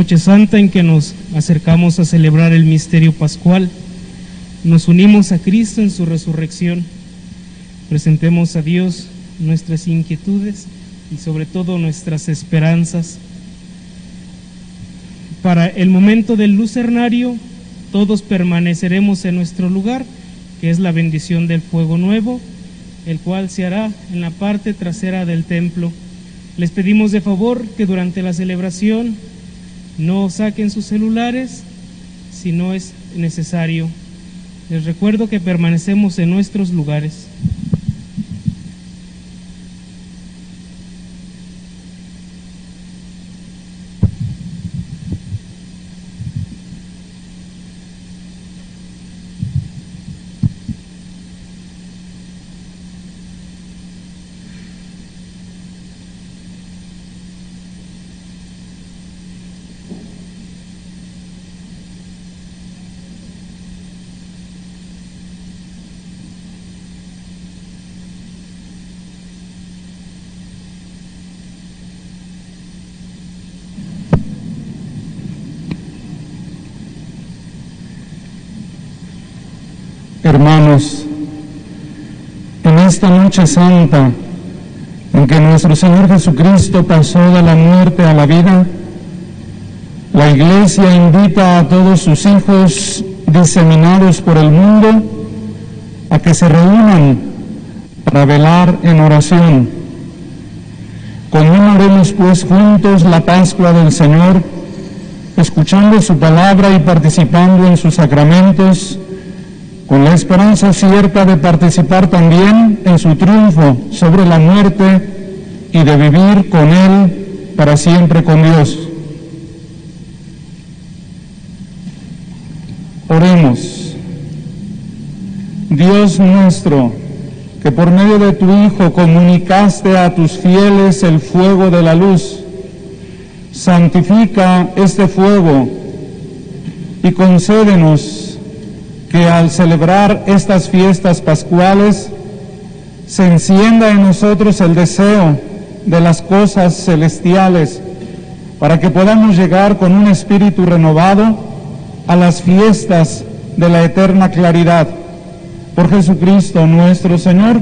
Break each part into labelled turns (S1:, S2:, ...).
S1: noche santa en que nos acercamos a celebrar el misterio pascual. Nos unimos a Cristo en su resurrección. Presentemos a Dios nuestras inquietudes y sobre todo nuestras esperanzas. Para el momento del lucernario, todos permaneceremos en nuestro lugar, que es la bendición del fuego nuevo, el cual se hará en la parte trasera del templo. Les pedimos de favor que durante la celebración no saquen sus celulares si no es necesario. Les recuerdo que permanecemos en nuestros lugares.
S2: Hermanos, en esta noche santa en que nuestro Señor Jesucristo pasó de la muerte a la vida, la Iglesia invita a todos sus hijos diseminados por el mundo a que se reúnan para velar en oración. Conmemoremos pues juntos la Pascua del Señor, escuchando su palabra y participando en sus sacramentos, con la esperanza cierta de participar también en su triunfo sobre la muerte y de vivir con Él para siempre con Dios. Oremos. Dios nuestro, que por medio de tu Hijo comunicaste a tus fieles el fuego de la luz, santifica este fuego y concédenos que al celebrar estas fiestas pascuales se encienda en nosotros el deseo de las cosas celestiales para que podamos llegar con un espíritu renovado a las fiestas de la eterna claridad. Por Jesucristo nuestro Señor.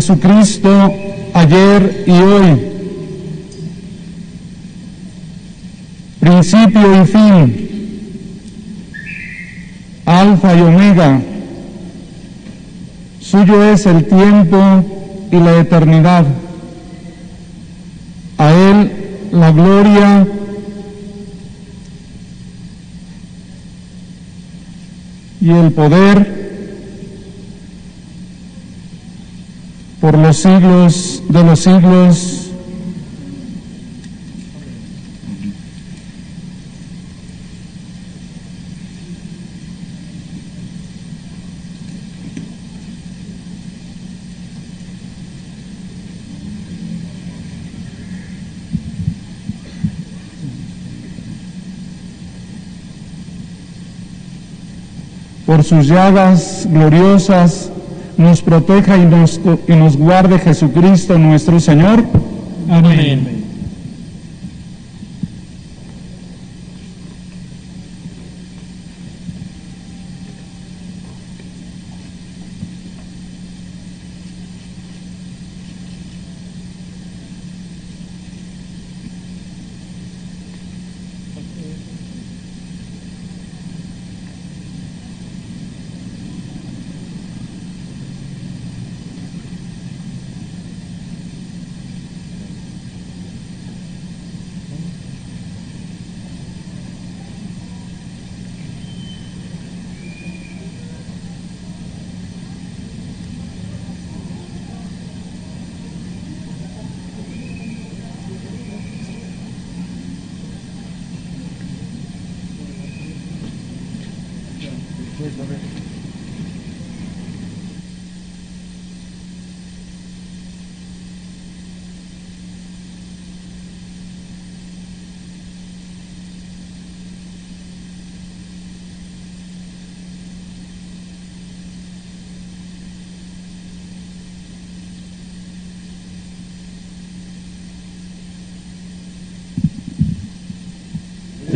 S2: Jesucristo ayer y hoy, principio y fin, alfa y omega, suyo es el tiempo y la eternidad, a Él la gloria. Y el poder por los siglos de los siglos. Por sus llagas gloriosas nos proteja y nos, y nos guarde Jesucristo nuestro Señor.
S1: Amén.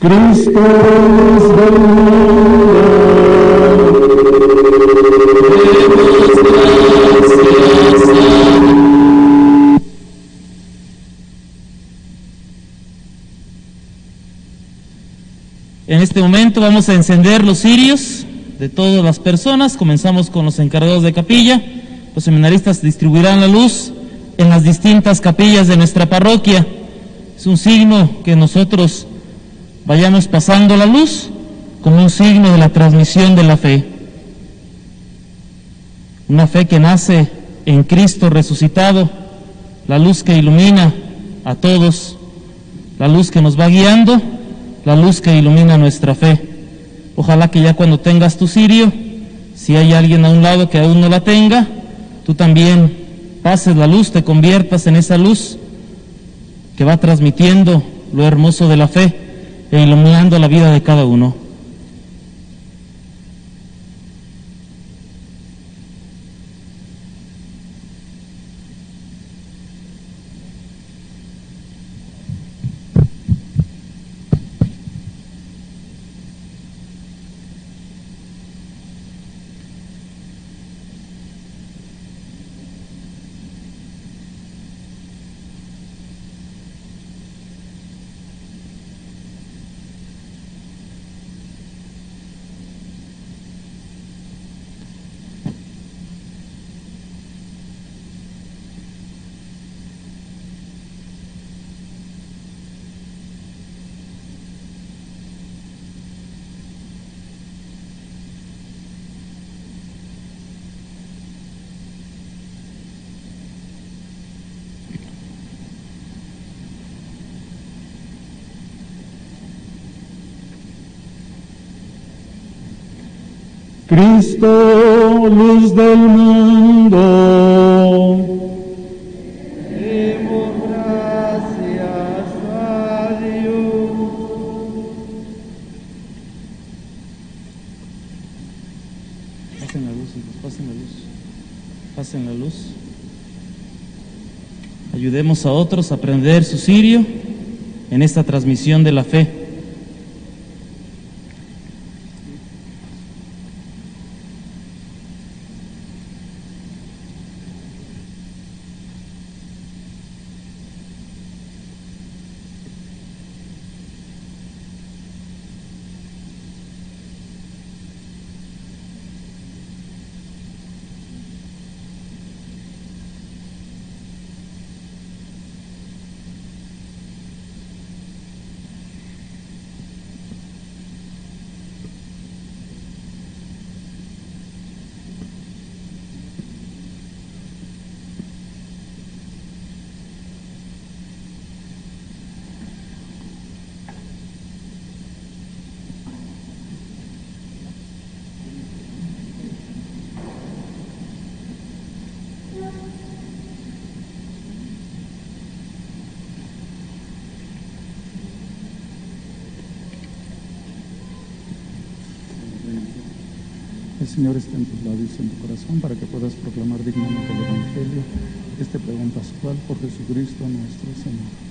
S2: Cristo es.
S3: En este momento vamos a encender los cirios de todas las personas. Comenzamos con los encargados de capilla. Los seminaristas distribuirán la luz en las distintas capillas de nuestra parroquia. Es un signo que nosotros vayamos pasando la luz como un signo de la transmisión de la fe. Una fe que nace en Cristo resucitado, la luz que ilumina a todos, la luz que nos va guiando, la luz que ilumina nuestra fe. Ojalá que ya cuando tengas tu cirio, si hay alguien a un lado que aún no la tenga, tú también pases la luz, te conviertas en esa luz que va transmitiendo lo hermoso de la fe iluminando la vida de cada uno.
S2: Cristo, luz del mundo.
S4: Demos gracias a Dios.
S3: Pasen la luz, hijos, pasen la luz. Pasen la luz. Ayudemos a otros a aprender su sirio en esta transmisión de la fe.
S2: Señor esté en tus labios y en tu corazón para que puedas proclamar dignamente el Evangelio, este pregón pascual por Jesucristo nuestro Señor.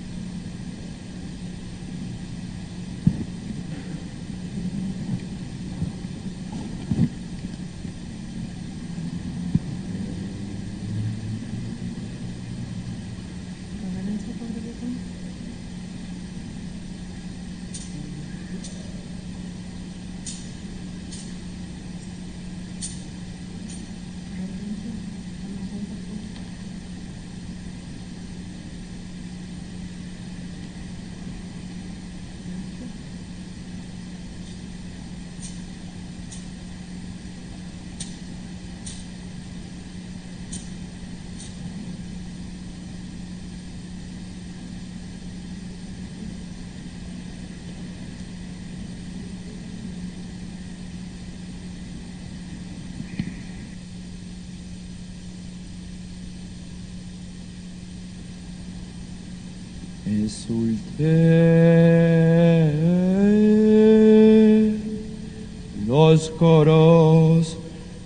S4: Los coros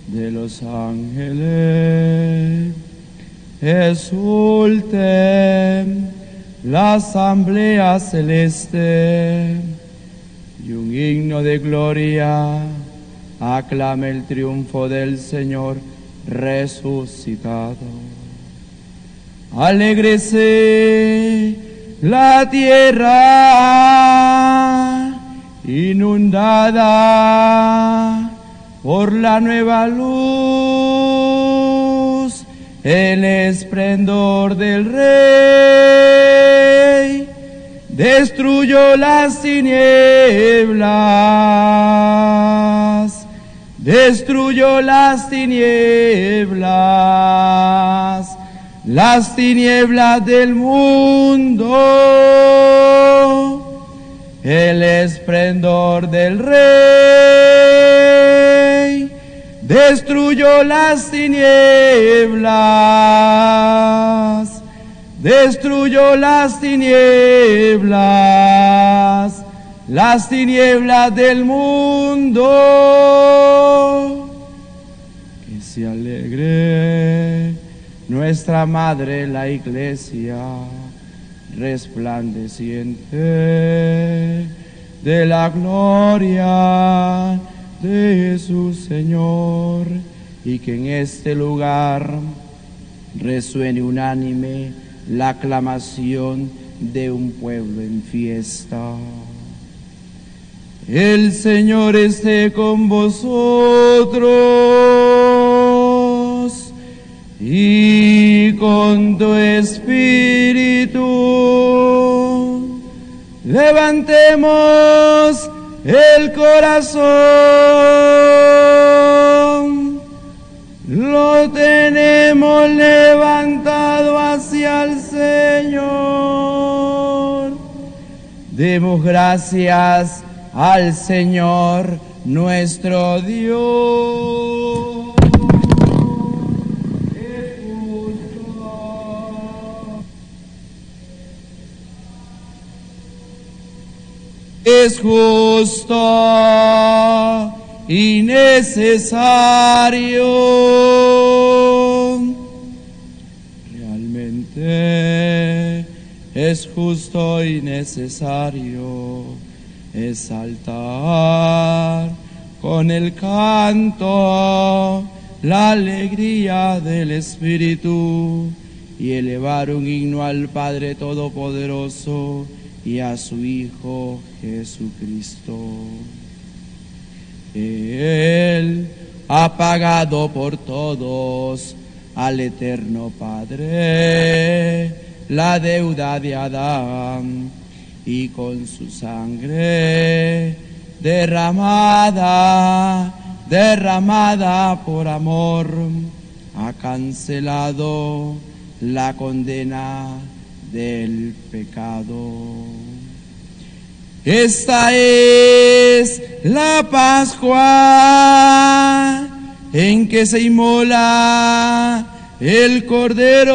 S4: de los ángeles. Exulte la asamblea celeste y un himno de gloria aclame el triunfo del Señor resucitado. Alégrese la tierra inundada por la nueva luz, el esplendor del rey destruyó las tinieblas, destruyó las tinieblas las tinieblas del mundo, el esplendor del rey destruyó las tinieblas, destruyó las tinieblas, las tinieblas del mundo. Nuestra Madre la Iglesia, resplandeciente de la gloria de su Señor, y que en este lugar resuene unánime la aclamación de un pueblo en fiesta. El Señor esté con vosotros y con tu espíritu levantemos el corazón. Lo tenemos levantado hacia el Señor. Demos gracias al Señor nuestro Dios. Es justo y necesario. Realmente es justo y necesario exaltar con el canto la alegría del Espíritu y elevar un himno al Padre Todopoderoso y a su Hijo Jesucristo. Él ha pagado por todos al eterno Padre la deuda de Adán y con su sangre derramada, derramada por amor, ha cancelado la condena del pecado. Esta es la Pascua en que se inmola el Cordero.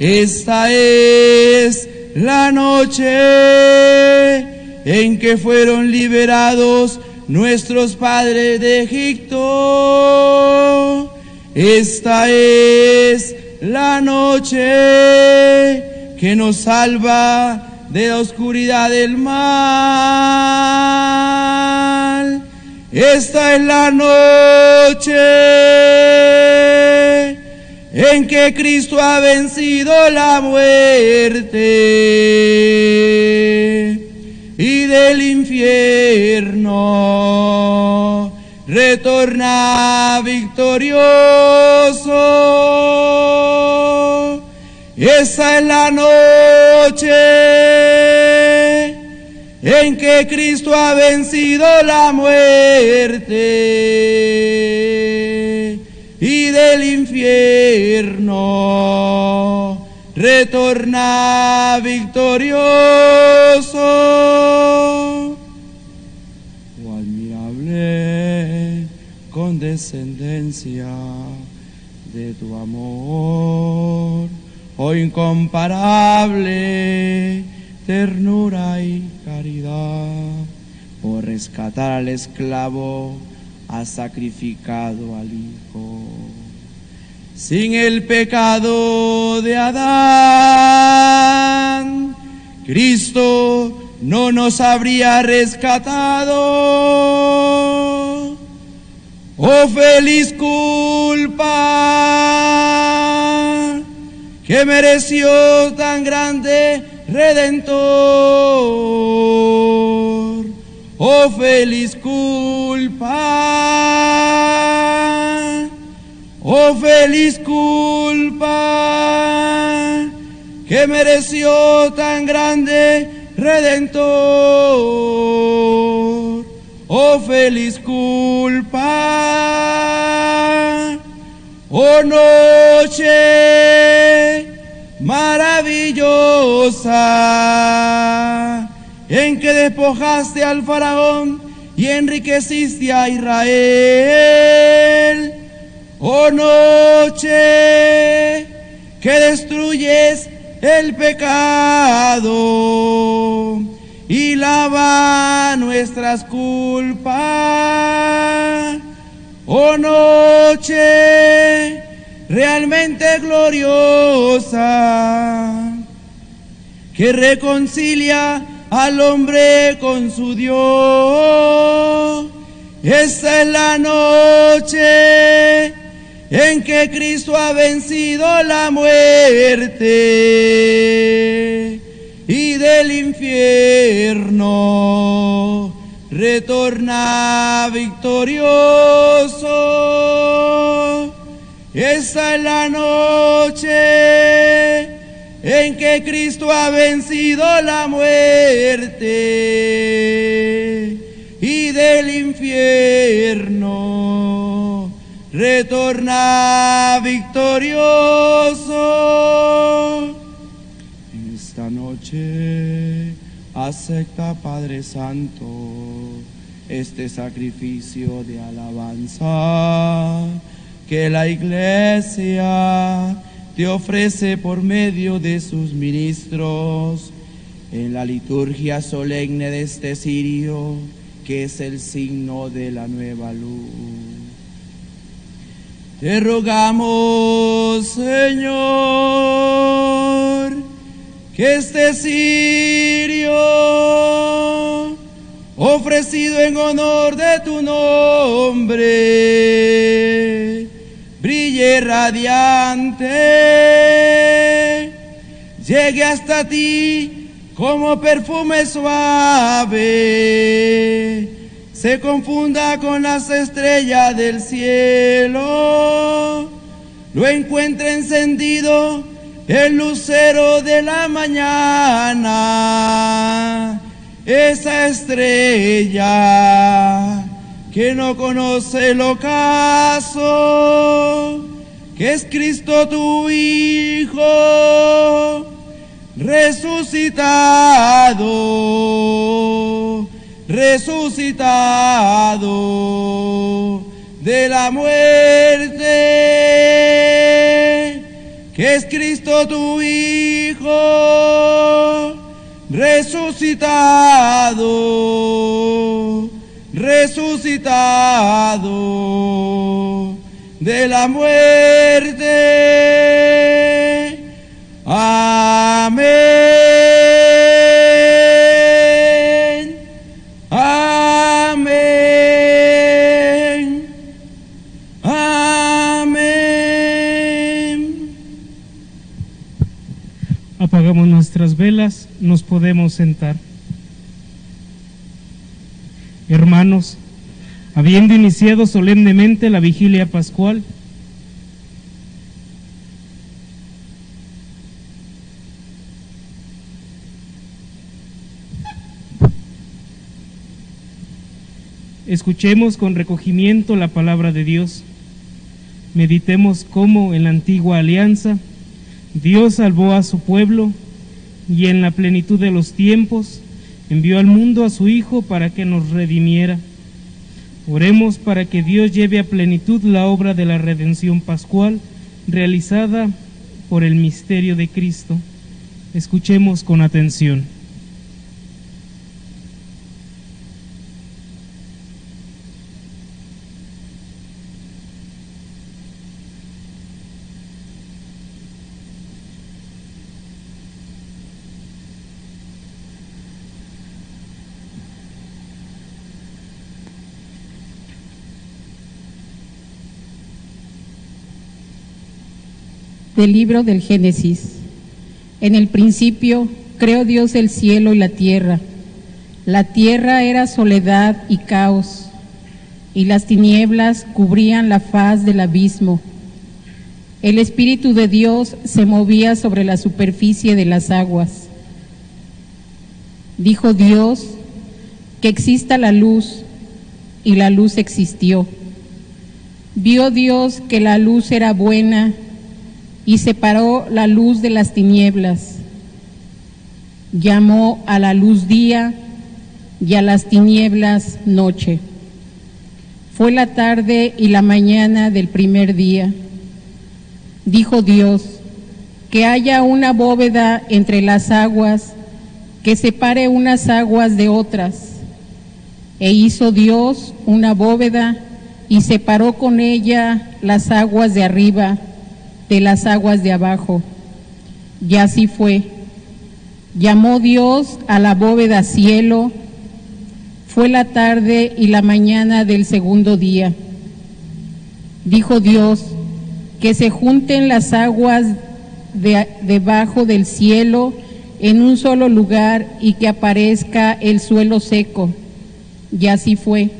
S4: Esta es la noche en que fueron liberados nuestros padres de Egipto. Esta es la noche que nos salva de la oscuridad del mal. Esta es la noche en que Cristo ha vencido la muerte y del infierno retorna victorioso. Esa es la noche en que Cristo ha vencido la muerte y del infierno retorna victorioso. Oh admirable condescendencia de tu amor, oh incomparable ternura y caridad, por rescatar al esclavo, ha sacrificado al Hijo. Sin el pecado de Adán, Cristo no nos habría rescatado. Oh feliz culpa que mereció tan grande redentor. Oh feliz culpa, oh feliz culpa, que mereció tan grande redentor. Oh feliz culpa, oh noche maravillosa en que despojaste al faraón y enriqueciste a Israel. Oh noche que destruyes el pecado y lava nuestras culpas. Oh noche realmente gloriosa que reconcilia al hombre con su Dios. Esta es la noche en que Cristo ha vencido la muerte y del infierno retorna victorioso. Esta es la noche en que Cristo ha vencido la muerte y del infierno retorna victorioso. Esta noche acepta Padre Santo este sacrificio de alabanza que la iglesia te ofrece por medio de sus ministros en la liturgia solemne de este cirio, que es el signo de la nueva luz. Te rogamos, Señor, que este cirio, ofrecido en honor de tu nombre, brille radiante, llegue hasta ti como perfume suave, se confunda con las estrellas del cielo, lo encuentre encendido el lucero de la mañana, esa estrella que no conoce el ocaso, que es Cristo tu Hijo, resucitado, resucitado de la muerte, que es Cristo tu Hijo, resucitado resucitado de la muerte.
S1: Nos podemos sentar. Hermanos, habiendo iniciado solemnemente la vigilia pascual, escuchemos con recogimiento la palabra de Dios. Meditemos cómo en la antigua alianza Dios salvó a su pueblo y en la plenitud de los tiempos envió al mundo a su Hijo para que nos redimiera. Oremos para que Dios lleve a plenitud la obra de la redención pascual realizada por el misterio de Cristo. Escuchemos con atención.
S5: Del libro del Génesis. En el principio creó Dios el cielo y la tierra. La tierra era soledad y caos, y las tinieblas cubrían la faz del abismo. El Espíritu de Dios se movía sobre la superficie de las aguas. Dijo Dios, que exista la luz, y la luz existió. Vio Dios que la luz era buena y separó la luz de las tinieblas. Llamó a la luz día y a las tinieblas noche. Fue la tarde y la mañana del primer día. Dijo Dios, que haya una bóveda entre las aguas, que separe unas aguas de otras. E hizo Dios una bóveda y separó con ella las aguas de arriba de las aguas de abajo. Y así fue. Llamó Dios a la bóveda cielo. Fue la tarde y la mañana del segundo día. Dijo Dios, que se junten las aguas de, debajo del cielo en un solo lugar y que aparezca el suelo seco. Y así fue.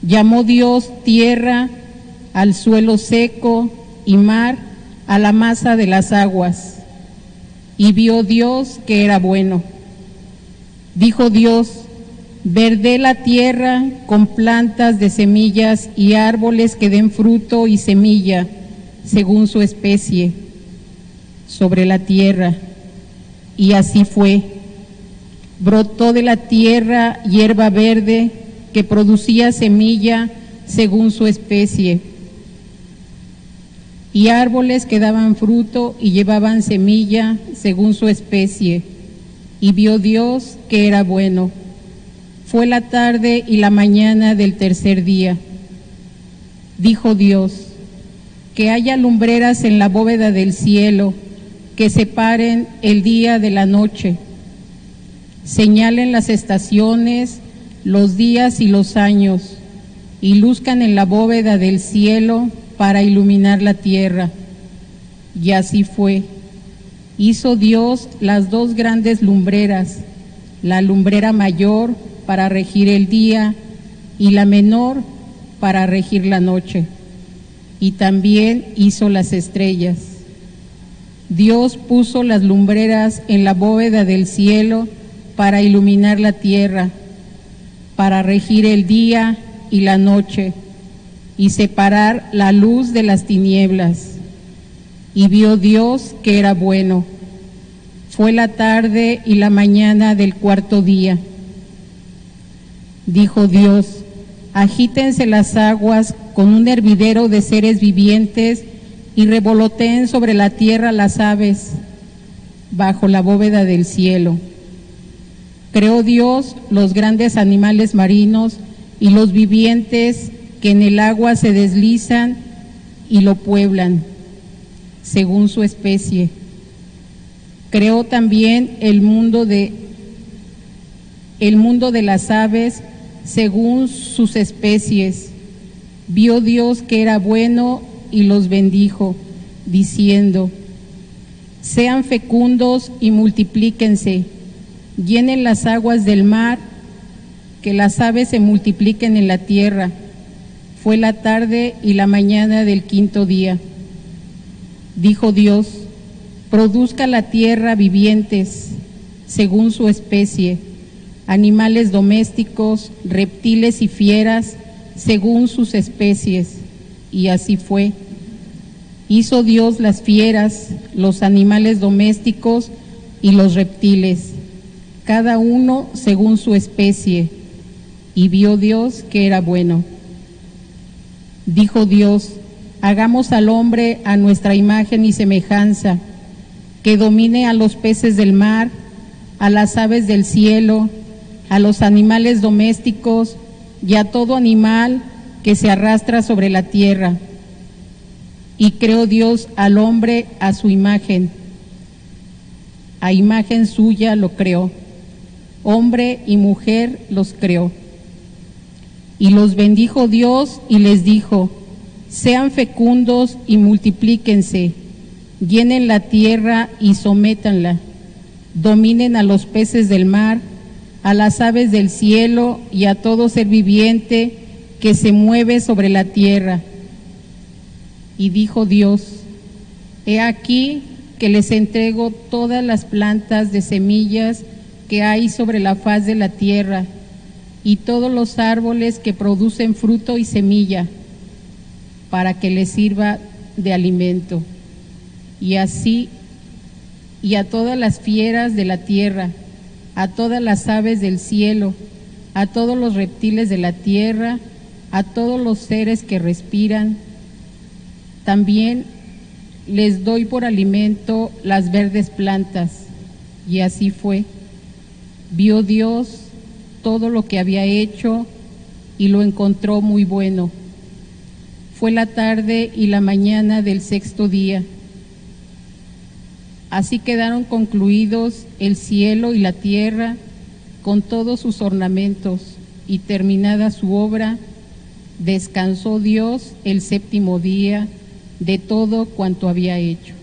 S5: Llamó Dios tierra al suelo seco y mar a la masa de las aguas. Y vio Dios que era bueno. Dijo Dios, verde la tierra con plantas de semillas y árboles que den fruto y semilla según su especie sobre la tierra. Y así fue. Brotó de la tierra hierba verde que producía semilla según su especie y árboles que daban fruto y llevaban semilla según su especie. Y vio Dios que era bueno. Fue la tarde y la mañana del tercer día. Dijo Dios, que haya lumbreras en la bóveda del cielo, que separen el día de la noche, señalen las estaciones, los días y los años, y luzcan en la bóveda del cielo para iluminar la tierra. Y así fue. Hizo Dios las dos grandes lumbreras, la lumbrera mayor para regir el día y la menor para regir la noche. Y también hizo las estrellas. Dios puso las lumbreras en la bóveda del cielo para iluminar la tierra, para regir el día y la noche y separar la luz de las tinieblas. Y vio Dios que era bueno. Fue la tarde y la mañana del cuarto día. Dijo Dios, agítense las aguas con un hervidero de seres vivientes y revoloteen sobre la tierra las aves bajo la bóveda del cielo. Creó Dios los grandes animales marinos y los vivientes que en el agua se deslizan y lo pueblan, según su especie. Creó también el mundo de el mundo de las aves según sus especies. Vio Dios que era bueno y los bendijo, diciendo: Sean fecundos y multiplíquense, llenen las aguas del mar, que las aves se multipliquen en la tierra. Fue la tarde y la mañana del quinto día. Dijo Dios, produzca la tierra vivientes según su especie, animales domésticos, reptiles y fieras según sus especies. Y así fue. Hizo Dios las fieras, los animales domésticos y los reptiles, cada uno según su especie. Y vio Dios que era bueno. Dijo Dios, hagamos al hombre a nuestra imagen y semejanza, que domine a los peces del mar, a las aves del cielo, a los animales domésticos y a todo animal que se arrastra sobre la tierra. Y creó Dios al hombre a su imagen. A imagen suya lo creó. Hombre y mujer los creó. Y los bendijo Dios y les dijo, sean fecundos y multiplíquense, llenen la tierra y sométanla, dominen a los peces del mar, a las aves del cielo y a todo ser viviente que se mueve sobre la tierra. Y dijo Dios, he aquí que les entrego todas las plantas de semillas que hay sobre la faz de la tierra y todos los árboles que producen fruto y semilla, para que les sirva de alimento. Y así, y a todas las fieras de la tierra, a todas las aves del cielo, a todos los reptiles de la tierra, a todos los seres que respiran. También les doy por alimento las verdes plantas. Y así fue. Vio Dios todo lo que había hecho y lo encontró muy bueno. Fue la tarde y la mañana del sexto día. Así quedaron concluidos el cielo y la tierra con todos sus ornamentos y terminada su obra, descansó Dios el séptimo día de todo cuanto había hecho.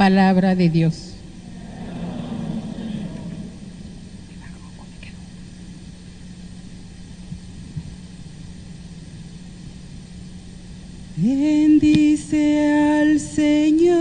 S5: Palabra de Dios.
S6: Bendice al Señor,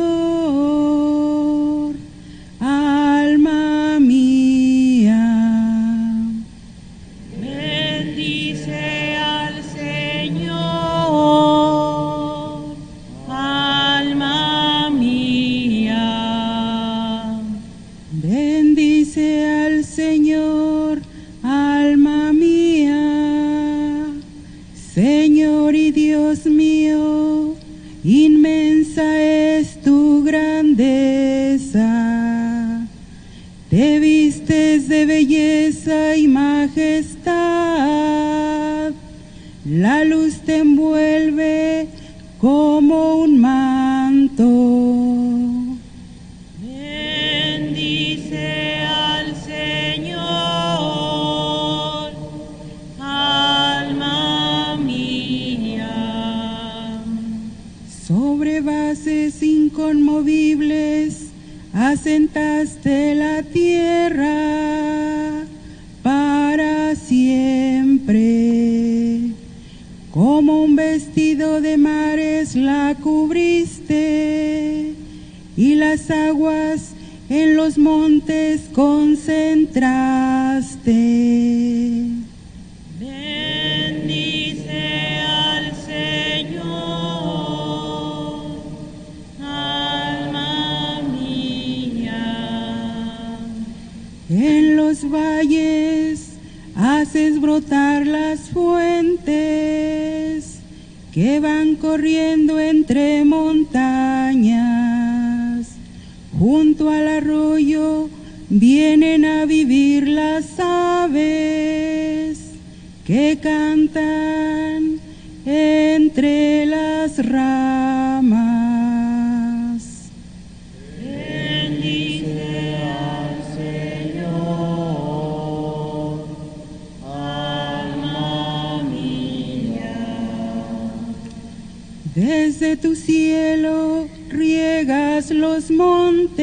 S6: Desde tu cielo riegas los montes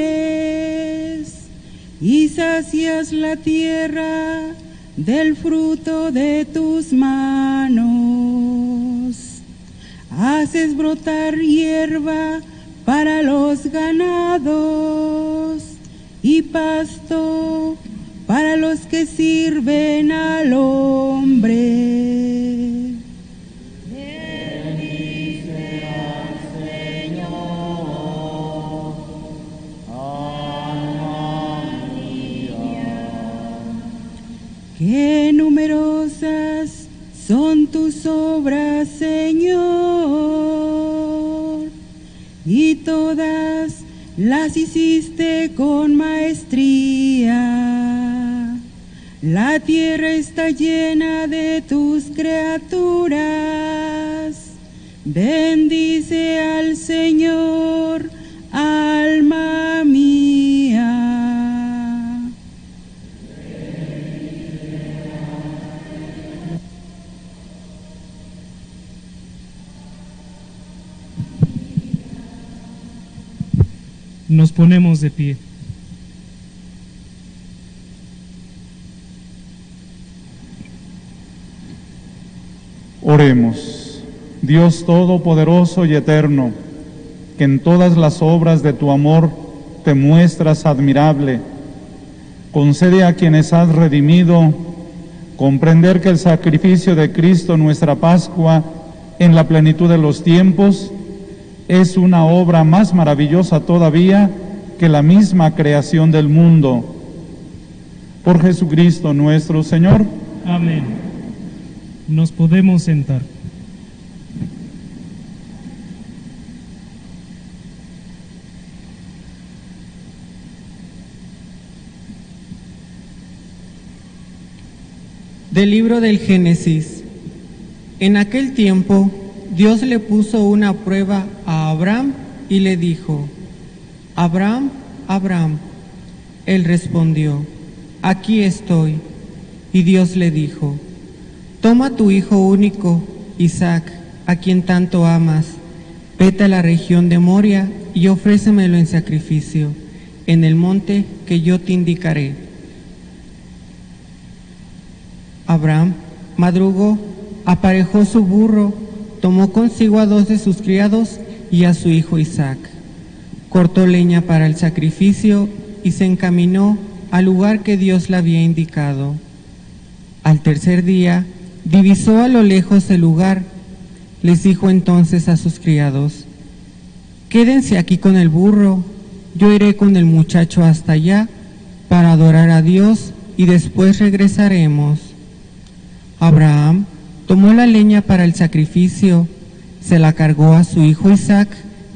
S6: y sacias la tierra del fruto de tus manos. Haces brotar hierba para los ganados y pasto para los que sirven al hombre. Todas las hiciste con maestría. La tierra está llena de tus criaturas. Bendice al Señor,
S1: Nos ponemos de pie.
S2: Oremos, Dios Todopoderoso y Eterno, que en todas las obras de tu amor te muestras admirable, concede a quienes has redimido comprender que el sacrificio de Cristo, nuestra Pascua, en la plenitud de los tiempos, es una obra más maravillosa todavía que la misma creación del mundo. Por Jesucristo nuestro Señor.
S1: Amén. Nos podemos sentar.
S7: Del libro del Génesis. En aquel tiempo, Dios le puso una prueba a Abraham y le dijo, Abraham, Abraham. Él respondió, aquí estoy. Y Dios le dijo, toma tu hijo único, Isaac, a quien tanto amas, vete a la región de Moria y ofrécemelo en sacrificio, en el monte que yo te indicaré. Abraham madrugó, aparejó su burro, tomó consigo a dos de sus criados y a su hijo Isaac. Cortó leña para el sacrificio y se encaminó al lugar que Dios le había indicado. Al tercer día divisó a lo lejos el lugar. Les dijo entonces a sus criados, Quédense aquí con el burro, yo iré con el muchacho hasta allá para adorar a Dios y después regresaremos. Abraham tomó la leña para el sacrificio, se la cargó a su hijo Isaac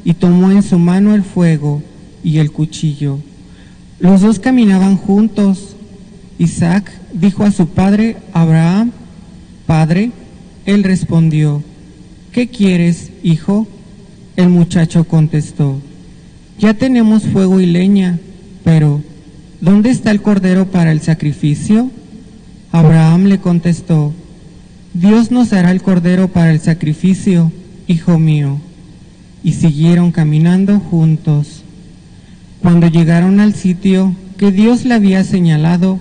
S7: y tomó en su mano el fuego y el cuchillo. Los dos caminaban juntos. Isaac dijo a su padre Abraham, Padre, él respondió, ¿qué quieres, hijo? El muchacho contestó, ya tenemos fuego y leña, pero ¿dónde está el cordero para el sacrificio? Abraham le contestó, Dios nos dará el cordero para el sacrificio, hijo mío. Y siguieron caminando juntos. Cuando llegaron al sitio que Dios le había señalado,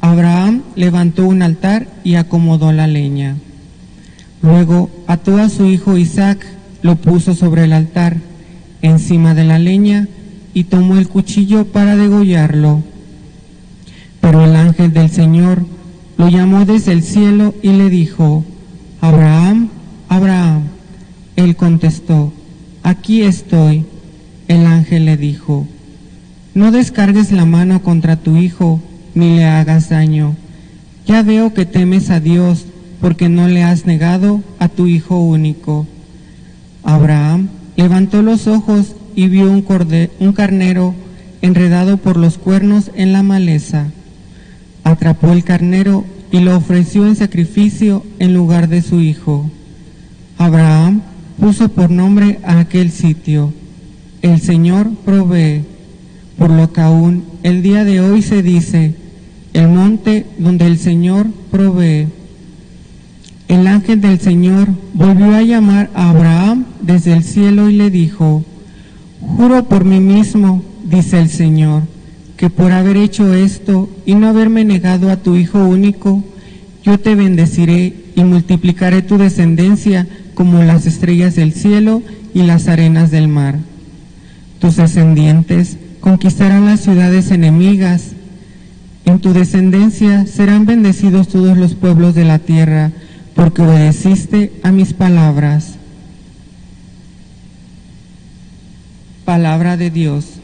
S7: Abraham levantó un altar y acomodó la leña. Luego ató a su hijo Isaac, lo puso sobre el altar, encima de la leña, y tomó el cuchillo para degollarlo. Pero el ángel del Señor lo llamó desde el cielo y le dijo, Abraham, Abraham. Él contestó, aquí estoy. El ángel le dijo, no descargues la mano contra tu hijo, ni le hagas daño. Ya veo que temes a Dios, porque no le has negado a tu hijo único. Abraham levantó los ojos y vio un, un carnero enredado por los cuernos en la maleza. Atrapó el carnero y lo ofreció en sacrificio en lugar de su hijo. Abraham puso por nombre a aquel sitio, el Señor provee, por lo que aún el día de hoy se dice, el monte donde el Señor provee. El ángel del Señor volvió a llamar a Abraham desde el cielo y le dijo, Juro por mí mismo, dice el Señor, que por haber hecho esto y no haberme negado a tu Hijo único, yo te bendeciré y multiplicaré tu descendencia como las estrellas del cielo y las arenas del mar. Tus descendientes conquistarán las ciudades enemigas. En tu descendencia serán bendecidos todos los pueblos de la tierra, porque obedeciste a mis palabras. Palabra de Dios.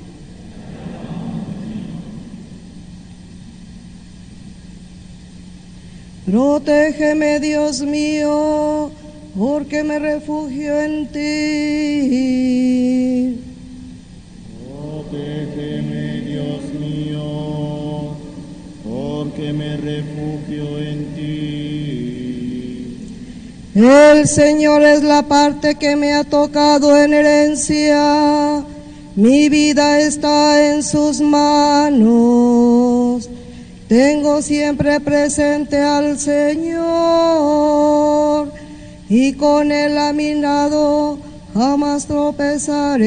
S8: Protégeme, Dios mío, porque me refugio en ti.
S9: Protégeme, Dios mío, porque me refugio en ti.
S8: El Señor es la parte que me ha tocado en herencia. Mi vida está en sus manos. Tengo siempre presente al Señor y con él a mi lado jamás tropezaré.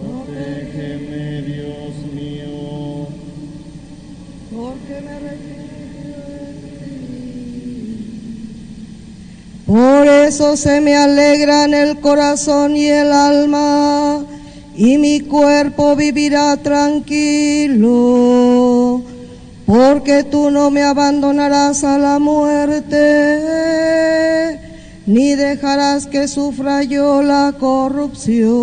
S9: Protégeme, Dios mío,
S8: porque me refugio en ti. Por eso se me alegran el corazón y el alma, y mi cuerpo vivirá tranquilo, porque tú no me abandonarás a la muerte, ni dejarás que sufra yo la corrupción.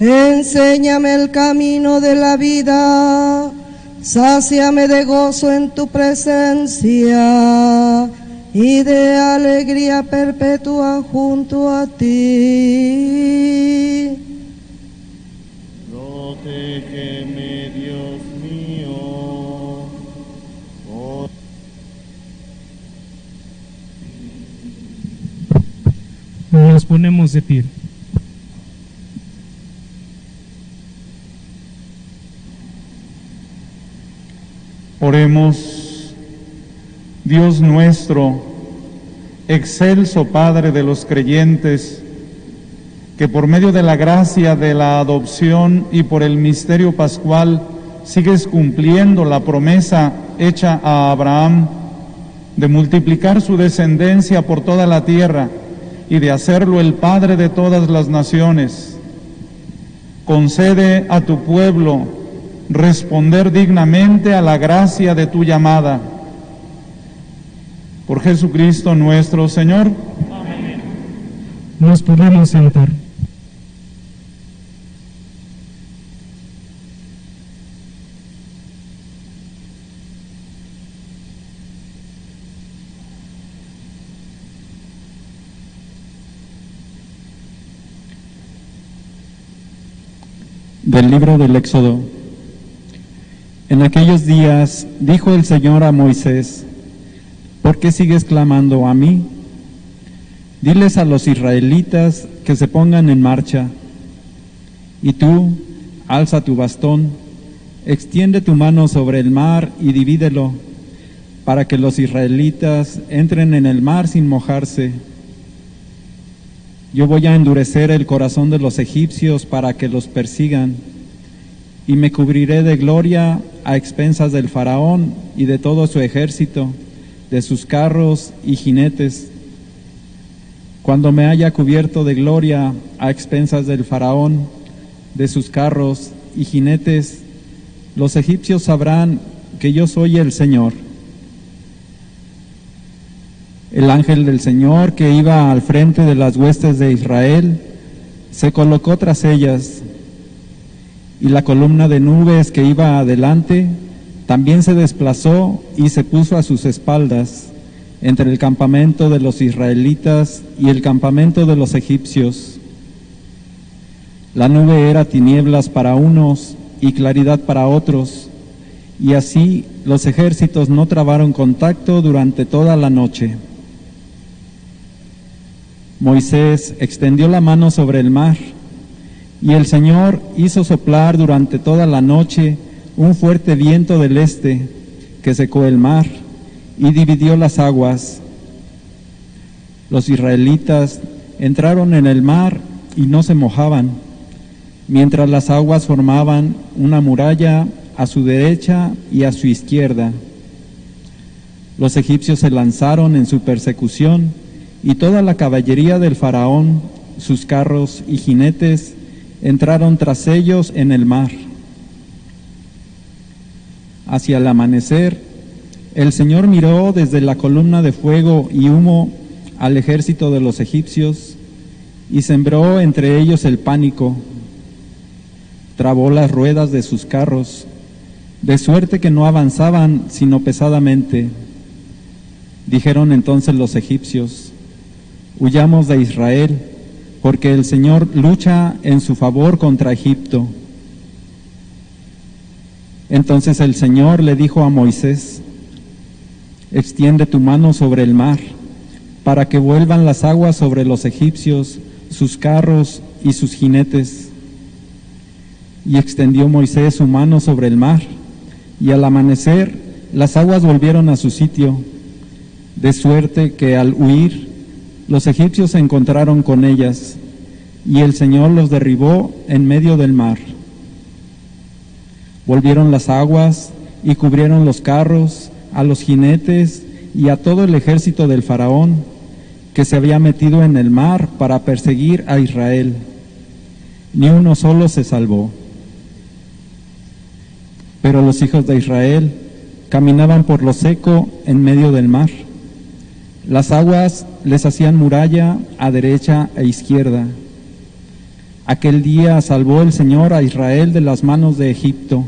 S8: Enséñame el camino de la vida, sáciame de gozo en tu presencia y de alegría perpetua junto a ti.
S9: Protégeme, Dios mío, por-
S1: Nos ponemos de pie.
S2: Oremos, Dios nuestro, excelso Padre de los creyentes, que por medio de la gracia de la adopción y por el misterio pascual sigues cumpliendo la promesa hecha a Abraham de multiplicar su descendencia por toda la tierra y de hacerlo el Padre de todas las naciones. Concede a tu pueblo responder dignamente a la gracia de tu llamada. Por Jesucristo nuestro Señor.
S1: Nos podemos sentar.
S10: Del libro del Éxodo. En aquellos días dijo el Señor a Moisés, ¿por qué sigues clamando a mí? Diles a los israelitas que se pongan en marcha. Y tú, alza tu bastón, extiende tu mano sobre el mar y divídelo, para que los israelitas entren en el mar sin mojarse. Yo voy a endurecer el corazón de los egipcios para que los persigan, y me cubriré de gloria a expensas del faraón y de todo su ejército, de sus carros y jinetes. Cuando me haya cubierto de gloria a expensas del faraón, de sus carros y jinetes, los egipcios sabrán que yo soy el Señor. El ángel del Señor que iba al frente de las huestes de Israel se colocó tras ellas y la columna de nubes que iba adelante también se desplazó y se puso a sus espaldas entre el campamento de los israelitas y el campamento de los egipcios. La nube era tinieblas para unos y claridad para otros, y así los ejércitos no trabaron contacto durante toda la noche. Moisés extendió la mano sobre el mar, y el Señor hizo soplar durante toda la noche un fuerte viento del este que secó el mar y dividió las aguas. Los israelitas entraron en el mar y no se mojaban, mientras las aguas formaban una muralla a su derecha y a su izquierda. Los egipcios se lanzaron en su persecución y toda la caballería del faraón, sus carros y jinetes, entraron tras ellos en el mar. Hacia el amanecer, el Señor miró desde la columna de fuego y humo al ejército de los egipcios y sembró entre ellos el pánico. Trabó las ruedas de sus carros, de suerte que no avanzaban sino pesadamente. Dijeron entonces los egipcios, huyamos de Israel, porque el Señor lucha en su favor contra Egipto. Entonces el Señor le dijo a Moisés, extiende tu mano sobre el mar, para que vuelvan las aguas sobre los egipcios, sus carros y sus jinetes. Y extendió Moisés su mano sobre el mar, y al amanecer las aguas volvieron a su sitio, de suerte que al huir los egipcios se encontraron con ellas, y el Señor los derribó en medio del mar. Volvieron las aguas y cubrieron los carros, a los jinetes y a todo el ejército del faraón que se había metido en el mar para perseguir a Israel. Ni uno solo se salvó. Pero los hijos de Israel caminaban por lo seco en medio del mar. Las aguas les hacían muralla a derecha e izquierda. Aquel día salvó el Señor a Israel de las manos de Egipto.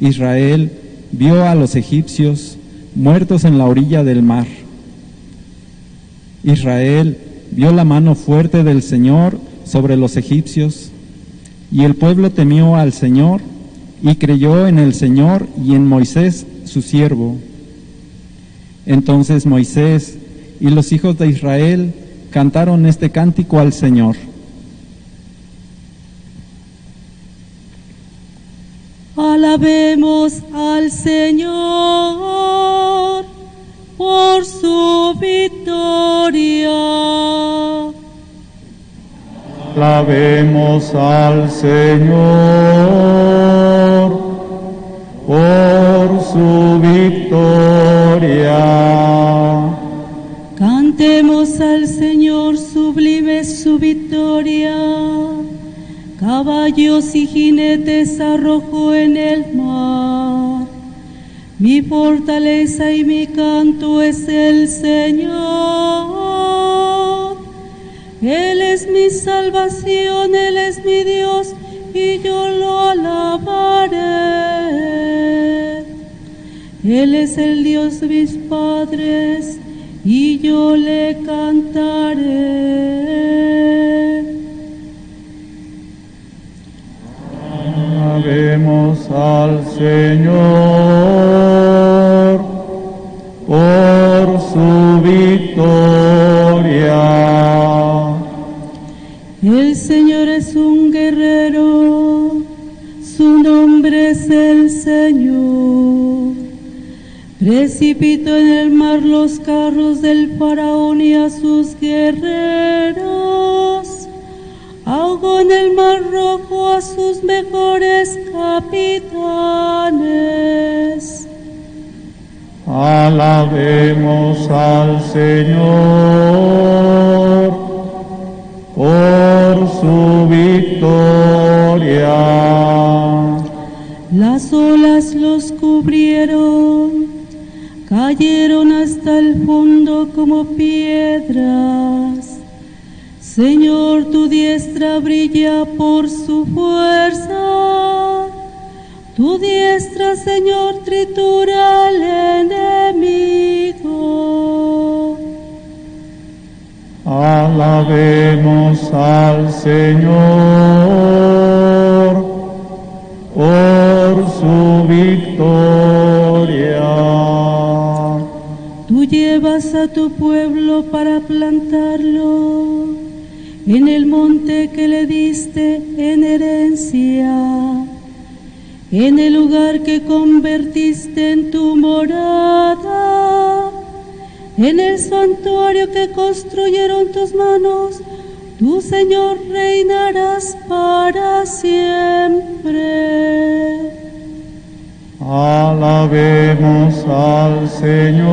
S10: Israel vio a los egipcios muertos en la orilla del mar. Israel vio la mano fuerte del Señor sobre los egipcios y el pueblo temió al Señor y creyó en el Señor y en Moisés su siervo. Entonces Moisés y los hijos de Israel cantaron este cántico al Señor.
S11: Alabemos al Señor por su victoria.
S2: Alabemos al Señor por su victoria.
S11: Cantemos al Señor sublime su victoria. Caballos y jinetes arrojó en el mar. Mi fortaleza y mi canto es el Señor. Él es mi salvación, Él es mi Dios y yo lo alabaré. Él es el Dios de mis padres y yo le cantaré.
S2: Alabemos al Señor por su victoria.
S11: El Señor es un guerrero, su nombre es el Señor. Precipitó en el mar los carros del faraón y a sus guerreros. Ahogó en el mar rojo a sus mejores capitanes.
S2: Alabemos al Señor por su victoria.
S11: Las olas los cubrieron, cayeron hasta el fondo como piedras. Señor, tu diestra brilla por su fuerza. Tu diestra, Señor, tritura al enemigo.
S2: Alabemos al Señor por su victoria.
S11: Llevas a tu pueblo para plantarlo en el monte que le diste en herencia, en el lugar que convertiste en tu morada, en el santuario que construyeron tus manos. Tu Señor reinarás para siempre.
S2: Alabemos al Señor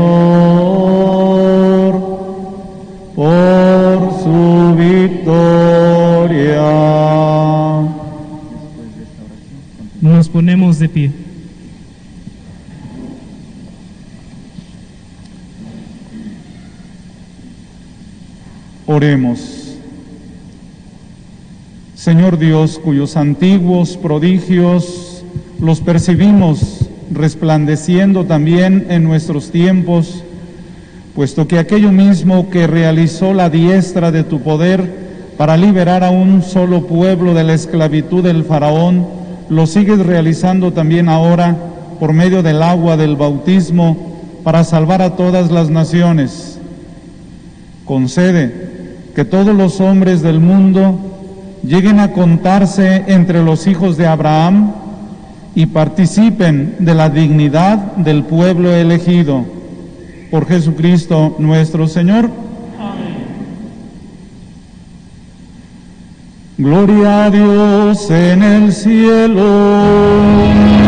S2: por su victoria.
S1: Nos ponemos de pie.
S2: Oremos. Señor Dios, cuyos antiguos prodigios los percibimos resplandeciendo también en nuestros tiempos, puesto que aquello mismo que realizó la diestra de tu poder para liberar a un solo pueblo de la esclavitud del faraón, lo sigues realizando también ahora por medio del agua del bautismo para salvar a todas las naciones. Concede que todos los hombres del mundo lleguen a contarse entre los hijos de Abraham y participen de la dignidad del pueblo elegido. Por Jesucristo nuestro Señor. Gloria a Dios en el cielo.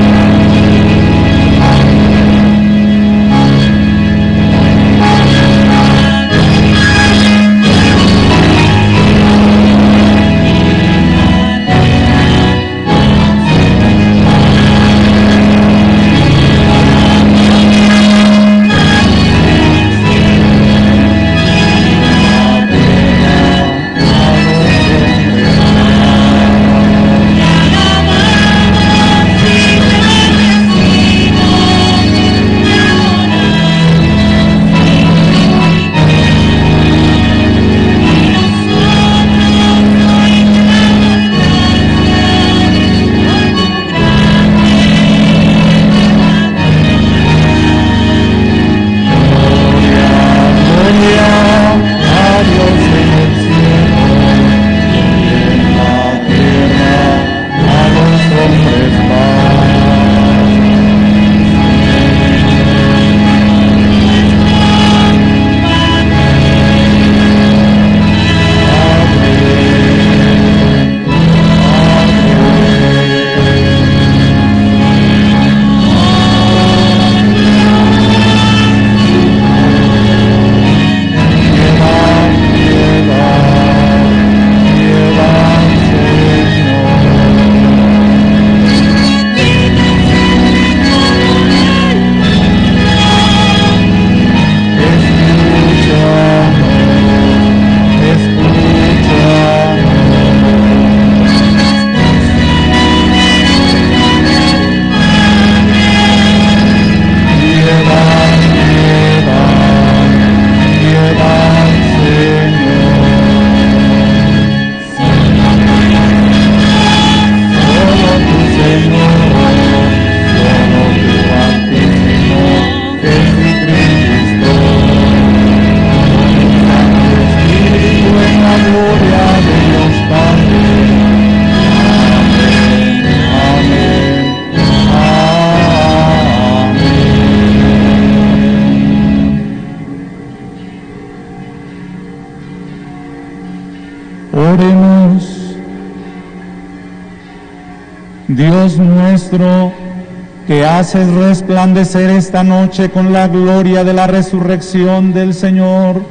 S2: Haces resplandecer esta noche con la gloria de la resurrección del Señor,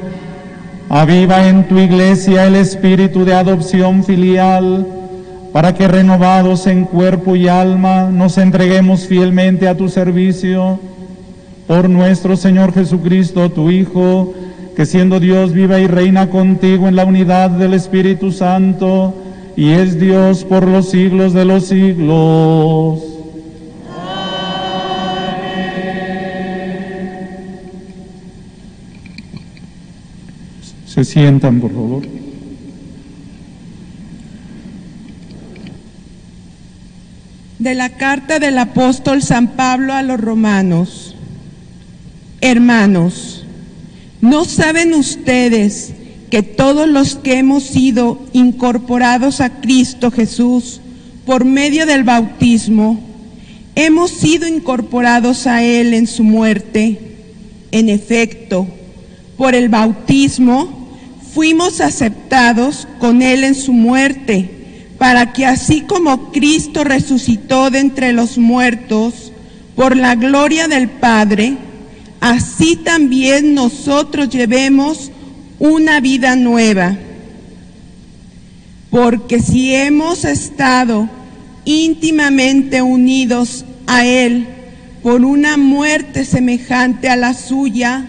S2: aviva en tu iglesia el espíritu de adopción filial, para que renovados en cuerpo y alma nos entreguemos fielmente a tu servicio. Por nuestro Señor Jesucristo, tu Hijo, que siendo Dios vive y reina contigo en la unidad del Espíritu Santo, y es Dios por los siglos de los siglos. Sientan, por favor.
S12: De la carta del apóstol San Pablo a los romanos. Hermanos, ¿no saben ustedes que todos los que hemos sido incorporados a Cristo Jesús por medio del bautismo, hemos sido incorporados a Él en su muerte? En efecto, por el bautismo fuimos aceptados con Él en su muerte, para que así como Cristo resucitó de entre los muertos por la gloria del Padre, así también nosotros llevemos una vida nueva. Porque si hemos estado íntimamente unidos a Él por una muerte semejante a la suya,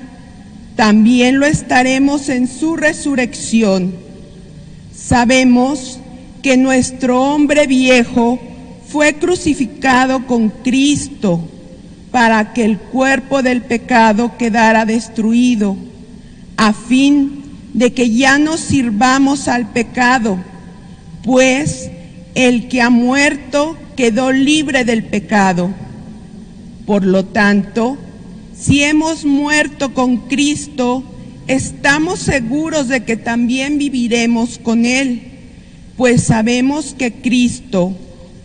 S12: también lo estaremos en su resurrección. Sabemos que nuestro hombre viejo fue crucificado con Cristo para que el cuerpo del pecado quedara destruido, a fin de que ya no sirvamos al pecado, pues el que ha muerto quedó libre del pecado. Por lo tanto, si hemos muerto con Cristo, estamos seguros de que también viviremos con Él, pues sabemos que Cristo,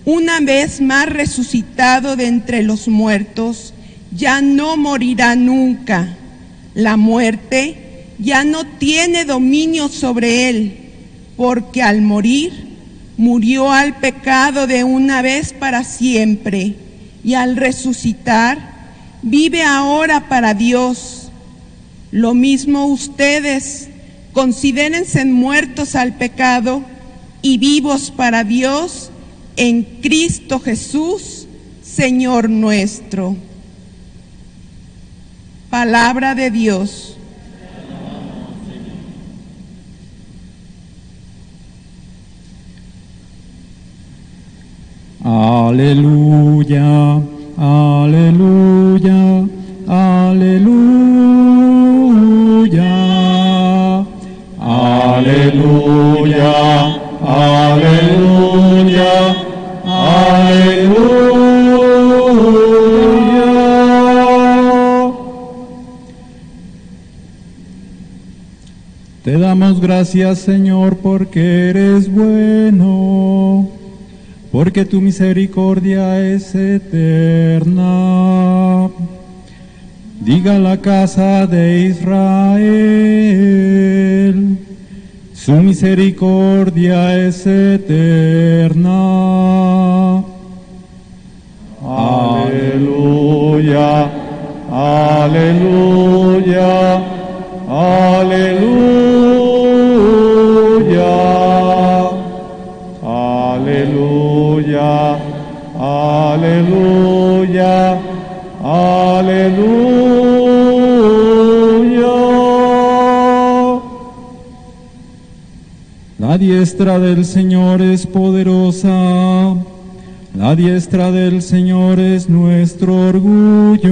S12: una vez más resucitado de entre los muertos, ya no morirá nunca. La muerte ya no tiene dominio sobre Él, porque al morir murió al pecado de una vez para siempre, y al resucitar, vive ahora para Dios. Lo mismo ustedes, considérense muertos al pecado y vivos para Dios en Cristo Jesús, Señor nuestro. Palabra de Dios.
S2: Aleluya, aleluya, aleluya. Aleluya, aleluya, aleluya. Te damos gracias, Señor, porque eres bueno porque tu misericordia es eterna. Diga la casa de Israel, su misericordia es eterna. Aleluya, aleluya, aleluya. Aleluya, aleluya. La diestra del Señor es poderosa, la diestra del Señor es nuestro orgullo.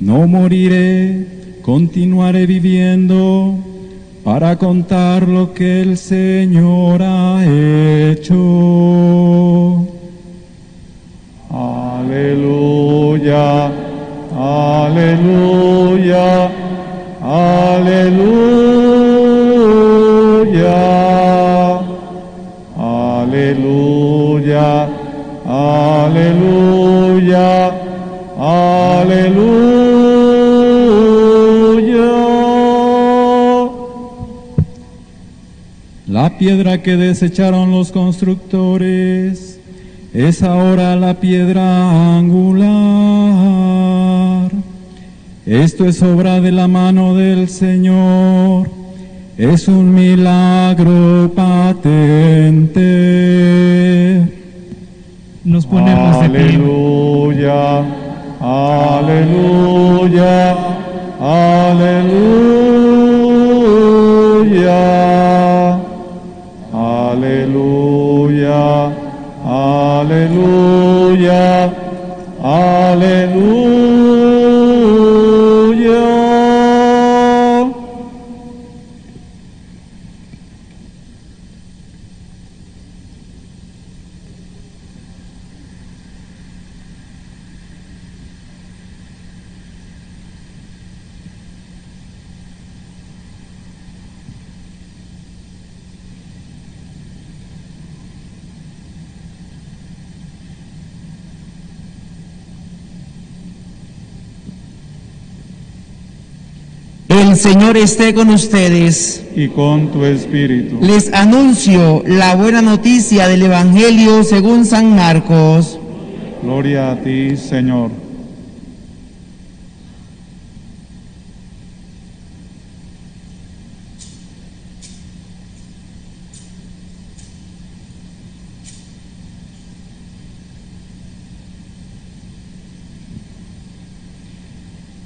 S2: No moriré, continuaré viviendo para contar lo que el Señor ha hecho. Aleluya, aleluya, aleluya, aleluya, aleluya. La piedra que desecharon los constructores es ahora la piedra angular. Esto es obra de la mano del Señor, es un milagro patente.
S1: Nos ponemos de pie.
S2: Aleluya, aleluya, Aleluya. Aleluya. Aleluya. Aleluya.
S13: El Señor esté con ustedes.
S2: Y con tu espíritu.
S13: Les anuncio la buena noticia del Evangelio según San Marcos.
S2: Gloria a ti, Señor.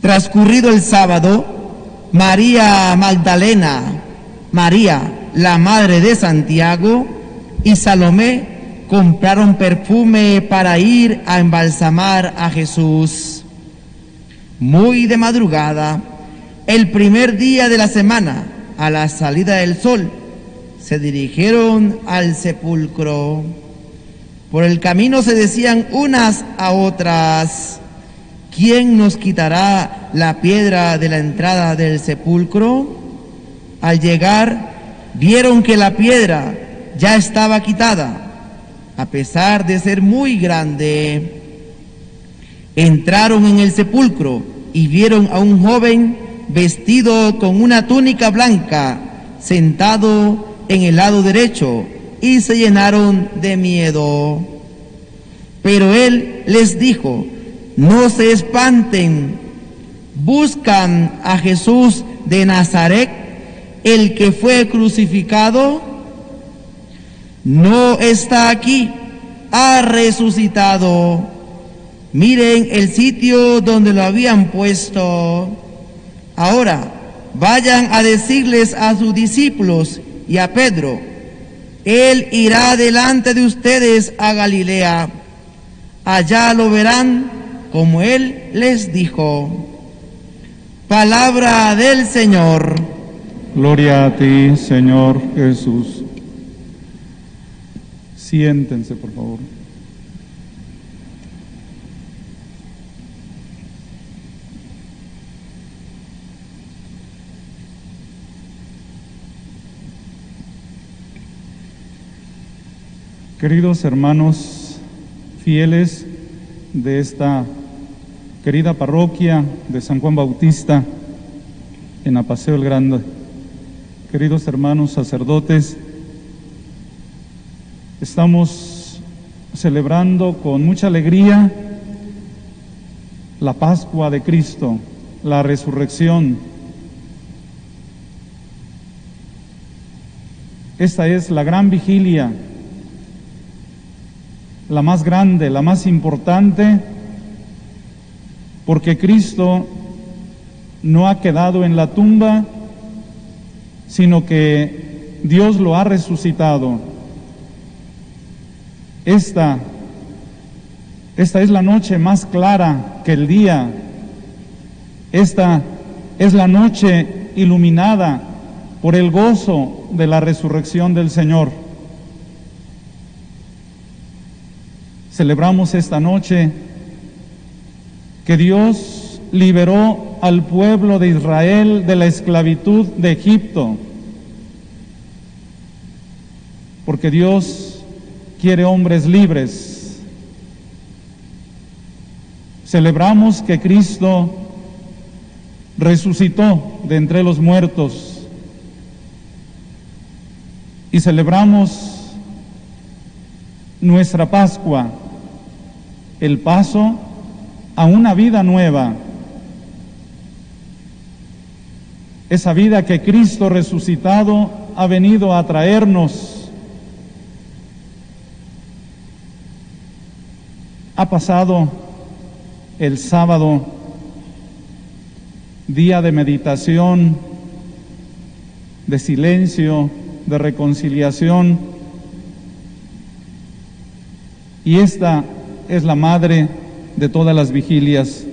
S13: Transcurrido el sábado, María Magdalena, María, la madre de Santiago, y Salomé compraron perfume para ir a embalsamar a Jesús. Muy de madrugada, el primer día de la semana, a la salida del sol, se dirigieron al sepulcro. Por el camino se decían unas a otras, ¿quién nos quitará la piedra de la entrada del sepulcro? Al llegar, vieron que la piedra ya estaba quitada, a pesar de ser muy grande. Entraron en el sepulcro y vieron a un joven vestido con una túnica blanca, sentado en el lado derecho, y se llenaron de miedo. Pero él les dijo, no se espanten, buscan a Jesús de Nazaret, el que fue crucificado, no está aquí, ha resucitado. Miren el sitio donde lo habían puesto. Ahora, vayan a decirles a sus discípulos y a Pedro, Él irá delante de ustedes a Galilea. Allá lo verán como Él les dijo. Palabra del Señor.
S2: Gloria a ti, Señor Jesús. Siéntense, por favor. Queridos hermanos fieles de esta querida parroquia de San Juan Bautista en Apaseo el Grande, queridos hermanos sacerdotes, estamos celebrando con mucha alegría la Pascua de Cristo, la resurrección. Esta es la gran vigilia la más grande, la más importante, porque Cristo no ha quedado en la tumba, sino que Dios lo ha resucitado. Esta, esta es la noche más clara que el día. Esta es la noche iluminada por el gozo de la resurrección del Señor. Celebramos esta noche que Dios liberó al pueblo de Israel de la esclavitud de Egipto, porque Dios quiere hombres libres. Celebramos que Cristo resucitó de entre los muertos y celebramos nuestra Pascua el paso a una vida nueva. Esa vida que Cristo resucitado ha venido a traernos. Ha pasado el sábado día de meditación, de silencio, de reconciliación. Y esta es la madre de todas las vigilias.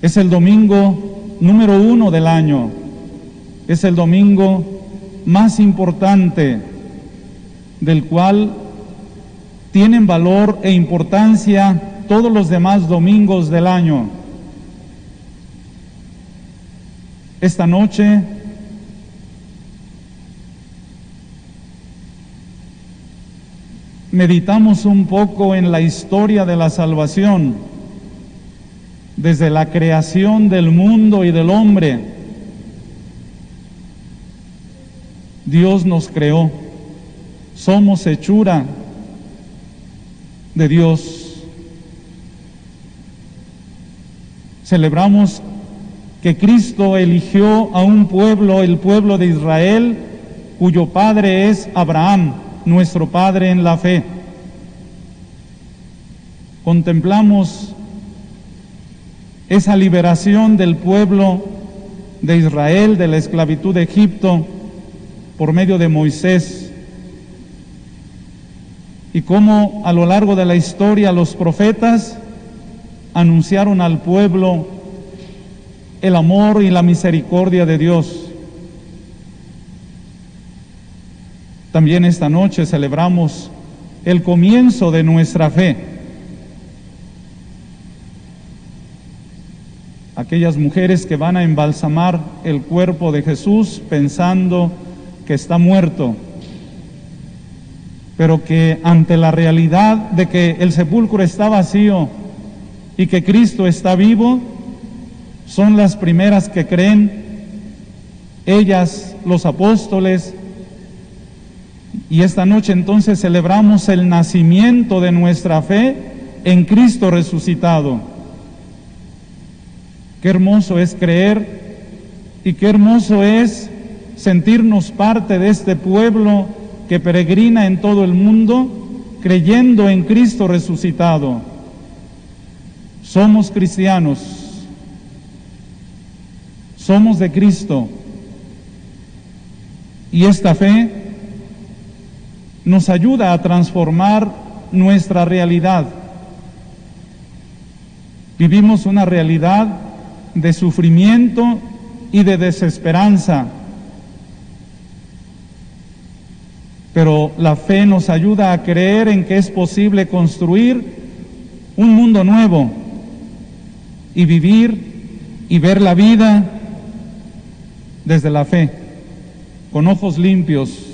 S2: Es el domingo número uno del año. Es el domingo más importante del cual tienen valor e importancia todos los demás domingos del año. Esta noche meditamos un poco en la historia de la salvación, desde la creación del mundo y del hombre. Dios nos creó, somos hechura de Dios. Celebramos que Cristo eligió a un pueblo, el pueblo de Israel, cuyo padre es Abraham, nuestro padre en la fe. Contemplamos esa liberación del pueblo de Israel de la esclavitud de Egipto por medio de Moisés y cómo a lo largo de la historia los profetas anunciaron al pueblo el amor y la misericordia de Dios. También esta noche celebramos el comienzo de nuestra fe. Aquellas mujeres que van a embalsamar el cuerpo de Jesús pensando que está muerto, pero que ante la realidad de que el sepulcro está vacío y que Cristo está vivo, son las primeras que creen, ellas, los apóstoles, y esta noche entonces celebramos el nacimiento de nuestra fe en Cristo resucitado. Qué hermoso es creer y qué hermoso es sentirnos parte de este pueblo que peregrina en todo el mundo creyendo en Cristo resucitado. Somos cristianos, somos de Cristo y esta fe nos ayuda a transformar nuestra realidad. Vivimos una realidad de sufrimiento y de desesperanza. Pero la fe nos ayuda a creer en que es posible construir un mundo nuevo y vivir y ver la vida desde la fe, con ojos limpios,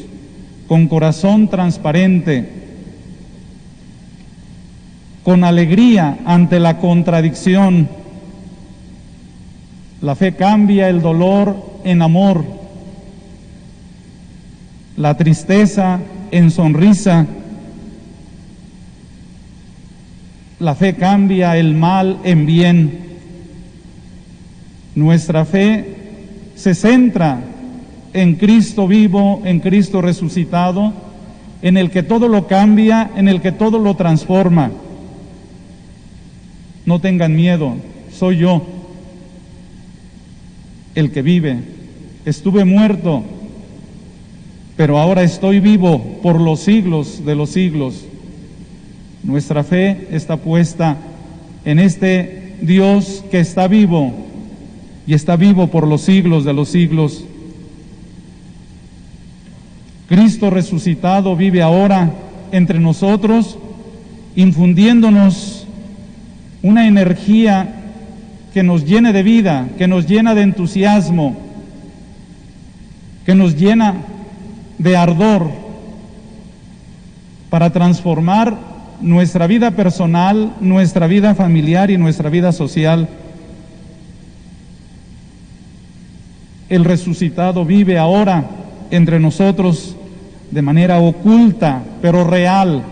S2: con corazón transparente, con alegría ante la contradicción. La fe cambia el dolor en amor la tristeza en sonrisa. La fe cambia el mal en bien. Nuestra fe se centra en Cristo vivo, en Cristo resucitado, en el que todo lo cambia, en el que todo lo transforma. No tengan miedo, soy yo el que vive. Estuve muerto, pero ahora estoy vivo por los siglos de los siglos. Nuestra fe está puesta en este Dios que está vivo y está vivo por los siglos de los siglos. Cristo resucitado vive ahora entre nosotros, infundiéndonos una energía que nos llene de vida, que nos llena de entusiasmo, que nos llena de ardor para transformar nuestra vida personal, nuestra vida familiar y nuestra vida social. El resucitado vive ahora entre nosotros de manera oculta, pero real.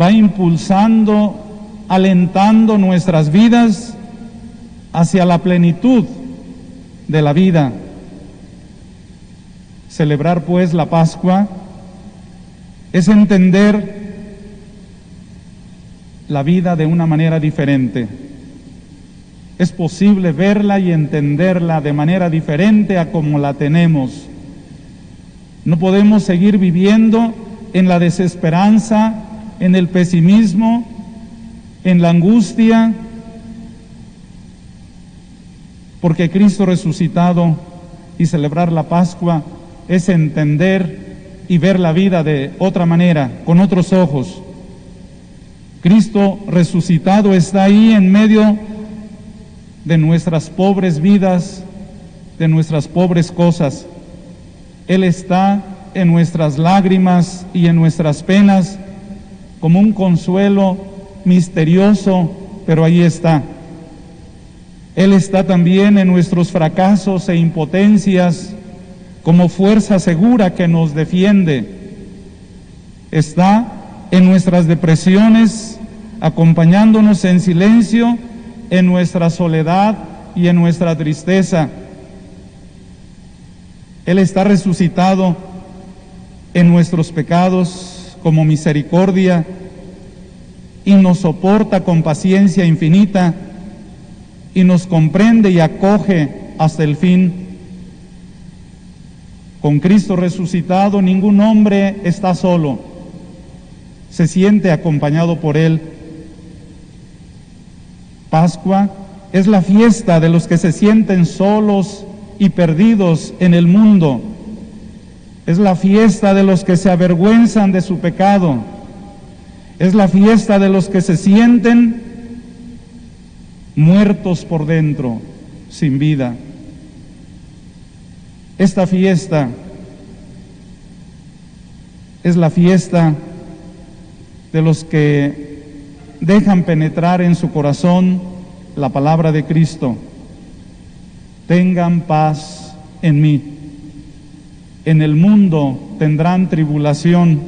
S2: Va impulsando, alentando nuestras vidas hacia la plenitud de la vida. Celebrar pues la Pascua es entender la vida de una manera diferente. Es posible verla y entenderla de manera diferente a como la tenemos. No podemos seguir viviendo en la desesperanza, en el pesimismo, en la angustia, porque Cristo resucitado y celebrar la Pascua es entender y ver la vida de otra manera, con otros ojos. Cristo resucitado está ahí en medio de nuestras pobres vidas, de nuestras pobres cosas. Él está en nuestras lágrimas y en nuestras penas como un consuelo misterioso, pero ahí está. Él está también en nuestros fracasos e impotencias como fuerza segura que nos defiende. Está en nuestras depresiones, acompañándonos en silencio, en nuestra soledad y en nuestra tristeza. Él está resucitado en nuestros pecados como misericordia y nos soporta con paciencia infinita y nos comprende y acoge hasta el fin. Con Cristo resucitado ningún hombre está solo, se siente acompañado por Él. Pascua es la fiesta de los que se sienten solos y perdidos en el mundo. Es la fiesta de los que se avergüenzan de su pecado. Es la fiesta de los que se sienten muertos por dentro, sin vida. Esta fiesta es la fiesta de los que dejan penetrar en su corazón la palabra de Cristo. Tengan paz en mí. En el mundo tendrán tribulación,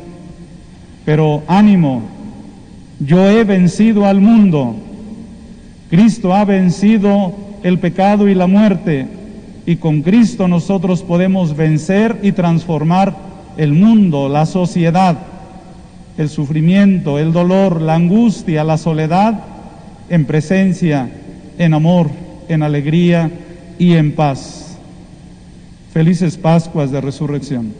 S2: pero ánimo, yo he vencido al mundo. Cristo ha vencido el pecado y la muerte, y con Cristo nosotros podemos vencer y transformar el mundo, la sociedad, el sufrimiento, el dolor, la angustia, la soledad, en presencia, en amor, en alegría y en paz. Felices Pascuas de Resurrección.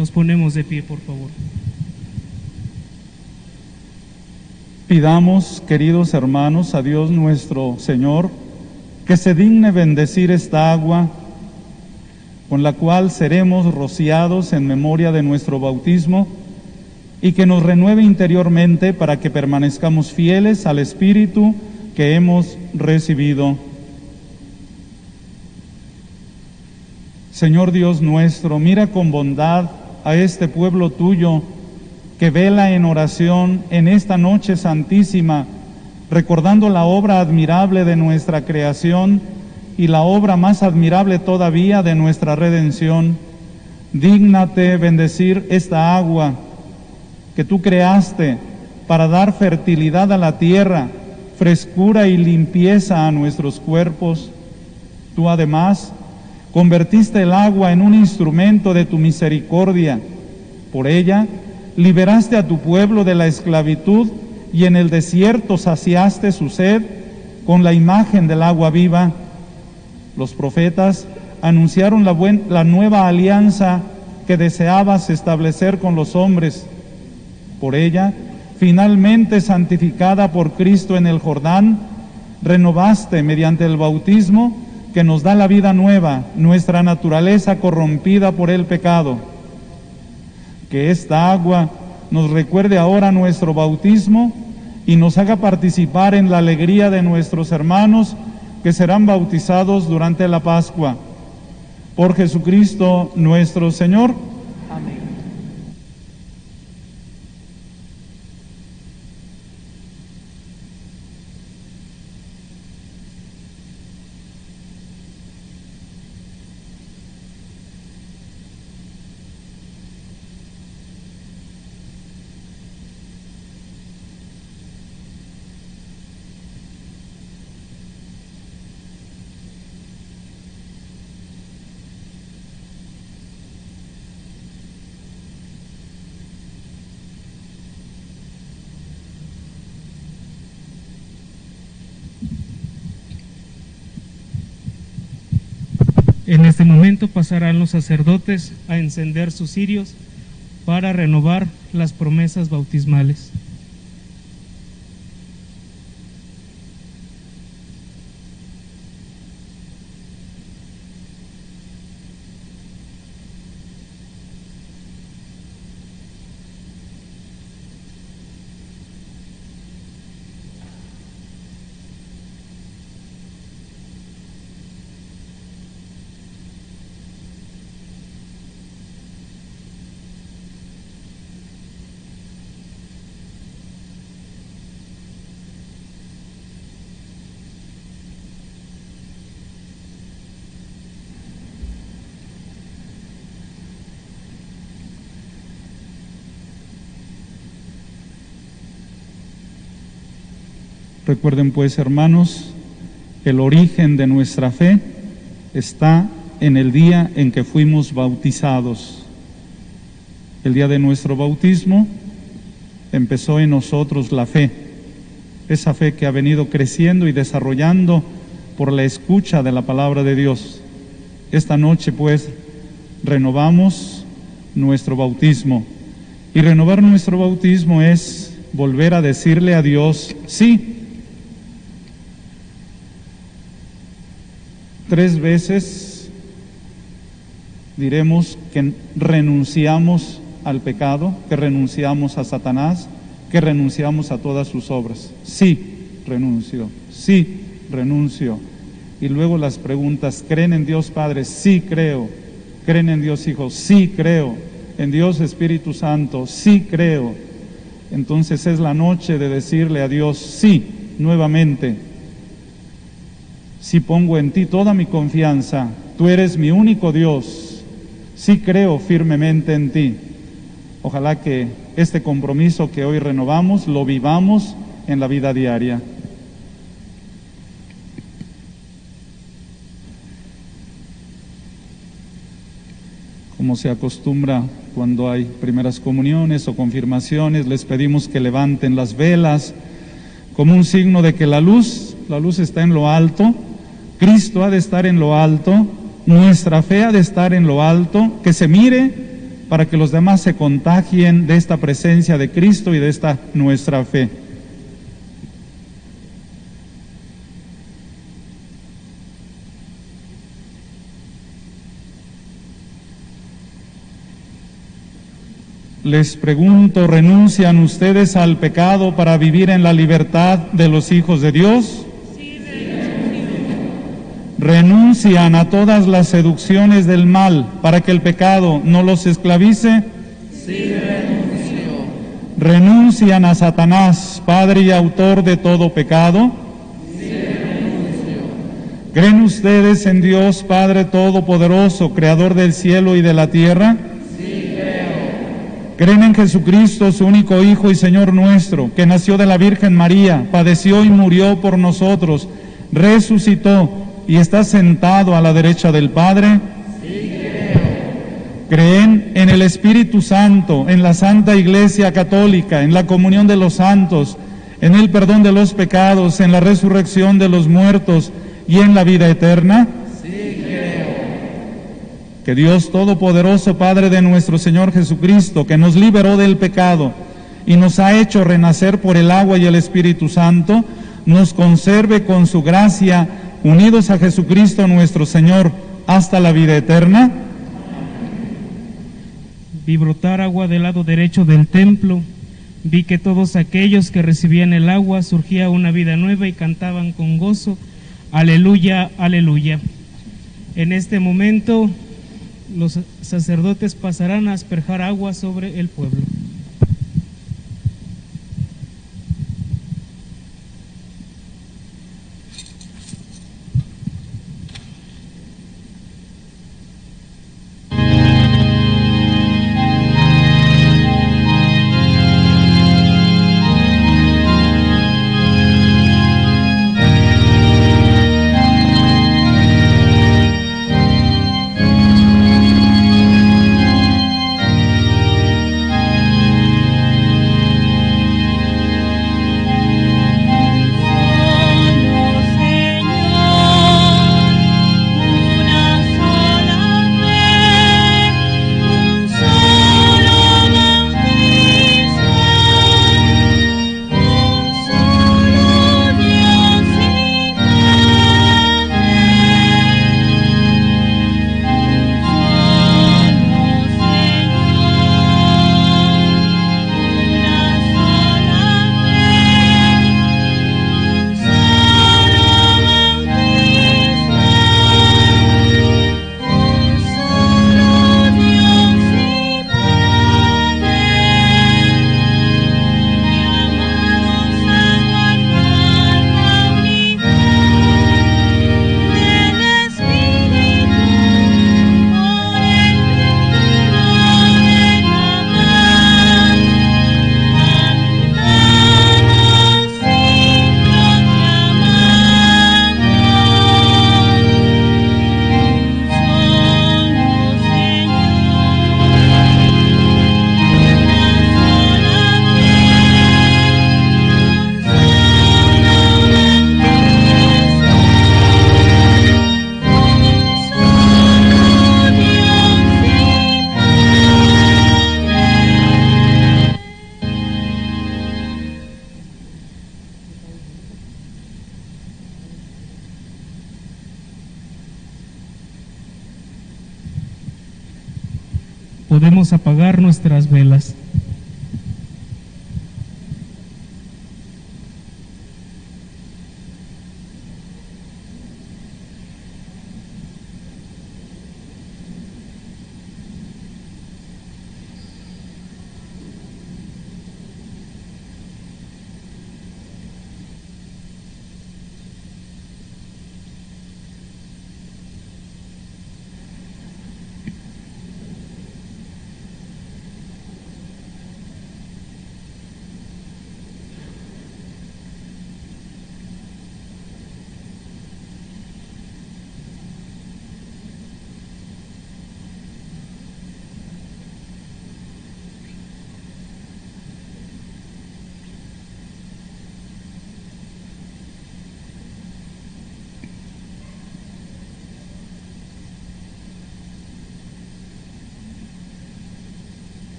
S1: Nos ponemos de pie, por favor.
S2: Pidamos, queridos hermanos, a Dios nuestro Señor, que se digne bendecir esta agua con la cual seremos rociados en memoria de nuestro bautismo y que nos renueve interiormente para que permanezcamos fieles al Espíritu que hemos recibido. Señor Dios nuestro, mira con bondad a este pueblo tuyo que vela en oración en esta noche santísima, recordando la obra admirable de nuestra creación y la obra más admirable todavía de nuestra redención. Dígnate bendecir esta agua que tú creaste para dar fertilidad a la tierra, frescura y limpieza a nuestros cuerpos. Tú además convertiste el agua en un instrumento de tu misericordia. Por ella liberaste a tu pueblo de la esclavitud y en el desierto saciaste su sed con la imagen del agua viva. Los profetas anunciaron la, la nueva alianza que deseabas establecer con los hombres. Por ella, finalmente santificada por Cristo en el Jordán, renovaste mediante el bautismo que nos da la vida nueva, nuestra naturaleza corrompida por el pecado. Que esta agua nos recuerde ahora nuestro bautismo y nos haga participar en la alegría de nuestros hermanos que serán bautizados durante la Pascua. Por Jesucristo nuestro Señor.
S1: En este pasarán los sacerdotes a encender sus cirios para renovar las promesas bautismales.
S2: Recuerden pues, hermanos, el origen de nuestra fe está en el día en que fuimos bautizados. El día de nuestro bautismo empezó en nosotros la fe, esa fe que ha venido creciendo y desarrollando por la escucha de la palabra de Dios. Esta noche pues renovamos nuestro bautismo y renovar nuestro bautismo es volver a decirle a Dios, sí, Tres veces diremos que renunciamos al pecado, que renunciamos a Satanás, que renunciamos a todas sus obras. Sí, renuncio. Sí, renuncio. Y luego las preguntas, ¿creen en Dios Padre? Sí, creo. ¿Creen en Dios Hijo? Sí, creo. En Dios Espíritu Santo? Sí, creo. Entonces es la noche de decirle a Dios, sí, nuevamente, si pongo en ti toda mi confianza, tú eres mi único Dios, si creo firmemente en ti. Ojalá que este compromiso que hoy renovamos lo vivamos en la vida diaria. Como se acostumbra cuando hay primeras comuniones o confirmaciones, les pedimos que levanten las velas como un signo de que la luz, la luz está en lo alto Cristo ha de estar en lo alto, nuestra fe ha de estar en lo alto, que se mire para que los demás se contagien de esta presencia de Cristo y de esta nuestra fe. Les pregunto, ¿renuncian ustedes al pecado para vivir en la libertad de los hijos de Dios? Renuncian a todas las seducciones del mal para que el pecado no los esclavice?
S14: Sí, renuncio.
S2: ¿Renuncian a Satanás, padre y autor de todo pecado?
S14: Sí, renuncio.
S2: ¿Creen ustedes en Dios Padre Todopoderoso, Creador del cielo y de la tierra?
S14: Sí, creo.
S2: ¿Creen en Jesucristo, su único Hijo y Señor nuestro, que nació de la Virgen María, padeció y murió por nosotros, resucitó? Y está sentado a la derecha del Padre?
S14: Sí, creo.
S2: ¿Creen en el Espíritu Santo, en la Santa Iglesia Católica, en la comunión de los santos, en el perdón de los pecados, en la resurrección de los muertos y en la vida eterna?
S14: Sí, creo.
S2: Que Dios Todopoderoso, Padre de nuestro Señor Jesucristo, que nos liberó del pecado y nos ha hecho renacer por el agua y el Espíritu Santo, nos conserve con su gracia unidos a Jesucristo nuestro Señor, hasta la vida eterna?
S1: Vi brotar agua del lado derecho del templo. Vi que todos aquellos que recibían el agua surgía una vida nueva y cantaban con gozo, aleluya, aleluya. En este momento los sacerdotes pasarán a asperjar agua sobre el pueblo.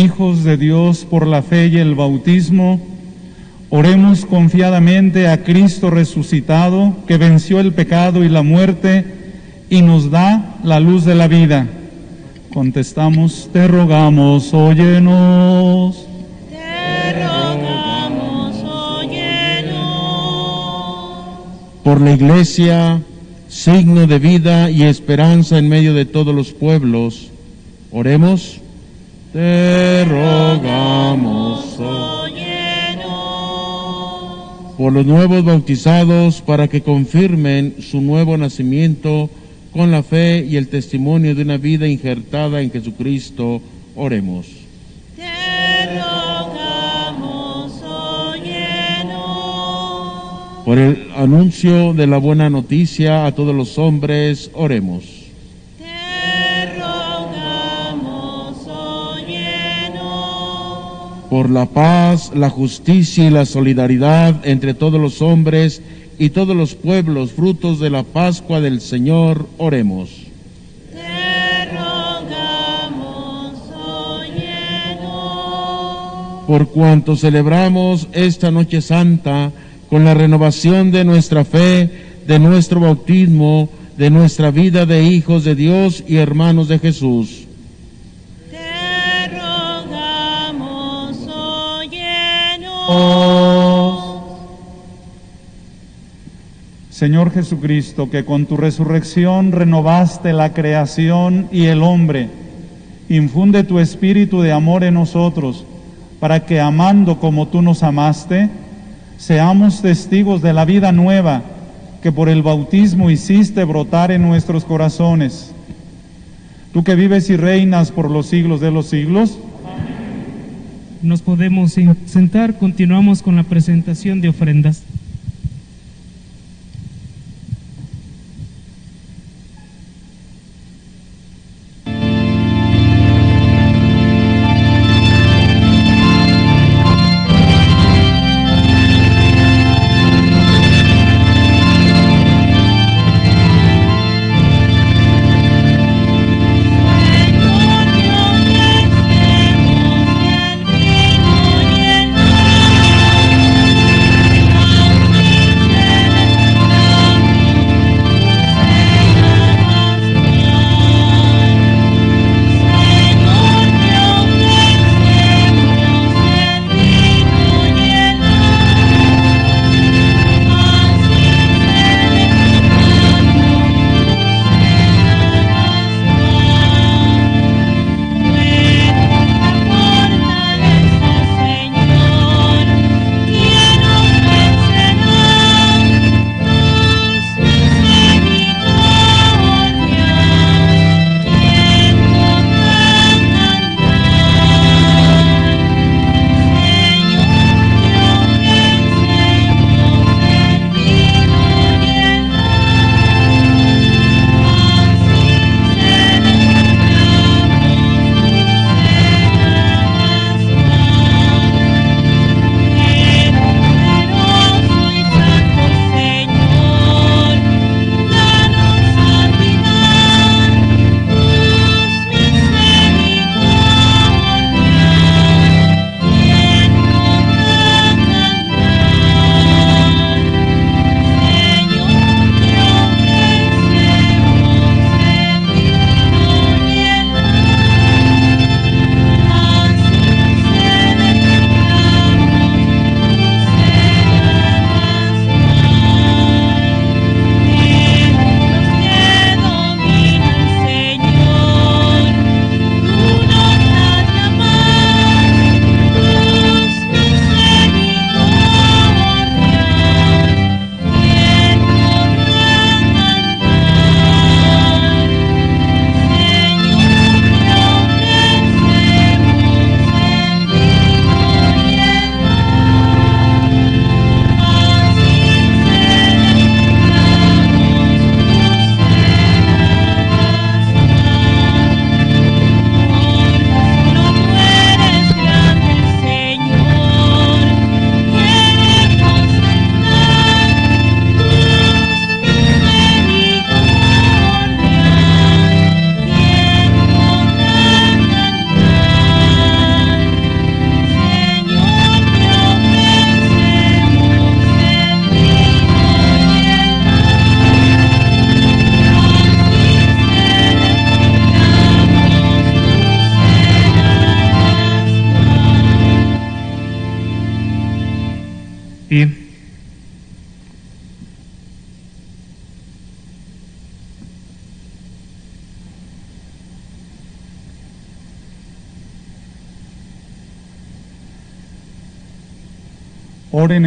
S2: Hijos de Dios por la fe y el bautismo, oremos confiadamente a Cristo resucitado, que venció el pecado y la muerte y nos da la luz de la vida. Contestamos, te rogamos, óyenos.
S15: Te rogamos, óyenos.
S4: por la Iglesia, signo de vida y esperanza en medio de todos los pueblos. Oremos. Te rogamos. Por los nuevos bautizados para que confirmen su nuevo nacimiento con la fe y el testimonio de una vida injertada en Jesucristo. Oremos.
S15: Te rogamos, óyenos.
S4: Por el anuncio de la buena noticia a todos los hombres, oremos. por la paz, la justicia y la solidaridad entre todos los hombres y todos los pueblos, frutos de la Pascua del Señor, oremos. Por cuanto celebramos esta noche santa con la renovación de nuestra fe, de nuestro bautismo, de nuestra vida de hijos de Dios y hermanos de Jesús
S2: Señor Jesucristo, que con tu resurrección renovaste la creación y el hombre, infunde tu espíritu de amor en nosotros, para que amando como tú nos amaste, seamos testigos de la vida nueva que por el bautismo hiciste brotar en nuestros corazones. Tú que vives y reinas por los siglos de los siglos,
S1: Nos podemos sentar, continuamos con la presentación de ofrendas.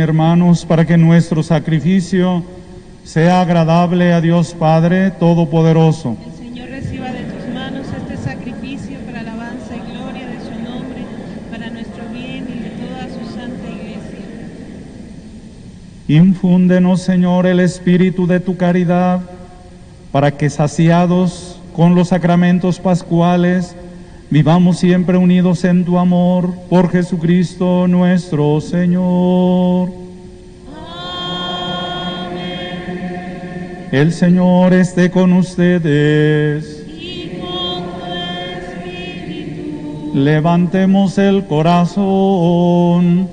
S2: Hermanos para que nuestro sacrificio sea agradable a Dios Padre Todopoderoso.
S14: El Señor reciba de tus manos este sacrificio para alabanza y gloria de su nombre, para nuestro bien y de toda su santa iglesia.
S2: Infúndenos, Señor, el espíritu de tu caridad, para que saciados con los sacramentos pascuales, vivamos siempre unidos en tu amor, por Jesucristo nuestro Señor. El Señor esté con ustedes.
S14: Y con tu espíritu.
S2: Levantemos el corazón.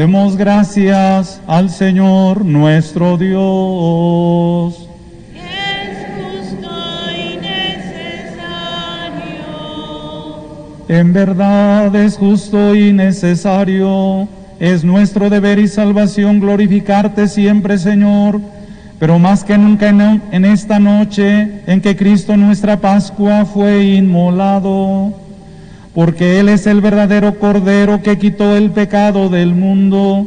S2: Demos gracias al Señor nuestro Dios. En verdad es justo y necesario, es nuestro deber y salvación glorificarte siempre, Señor, pero más que nunca en, en esta noche en que Cristo nuestra Pascua fue inmolado, porque Él es el verdadero Cordero que quitó el pecado del mundo,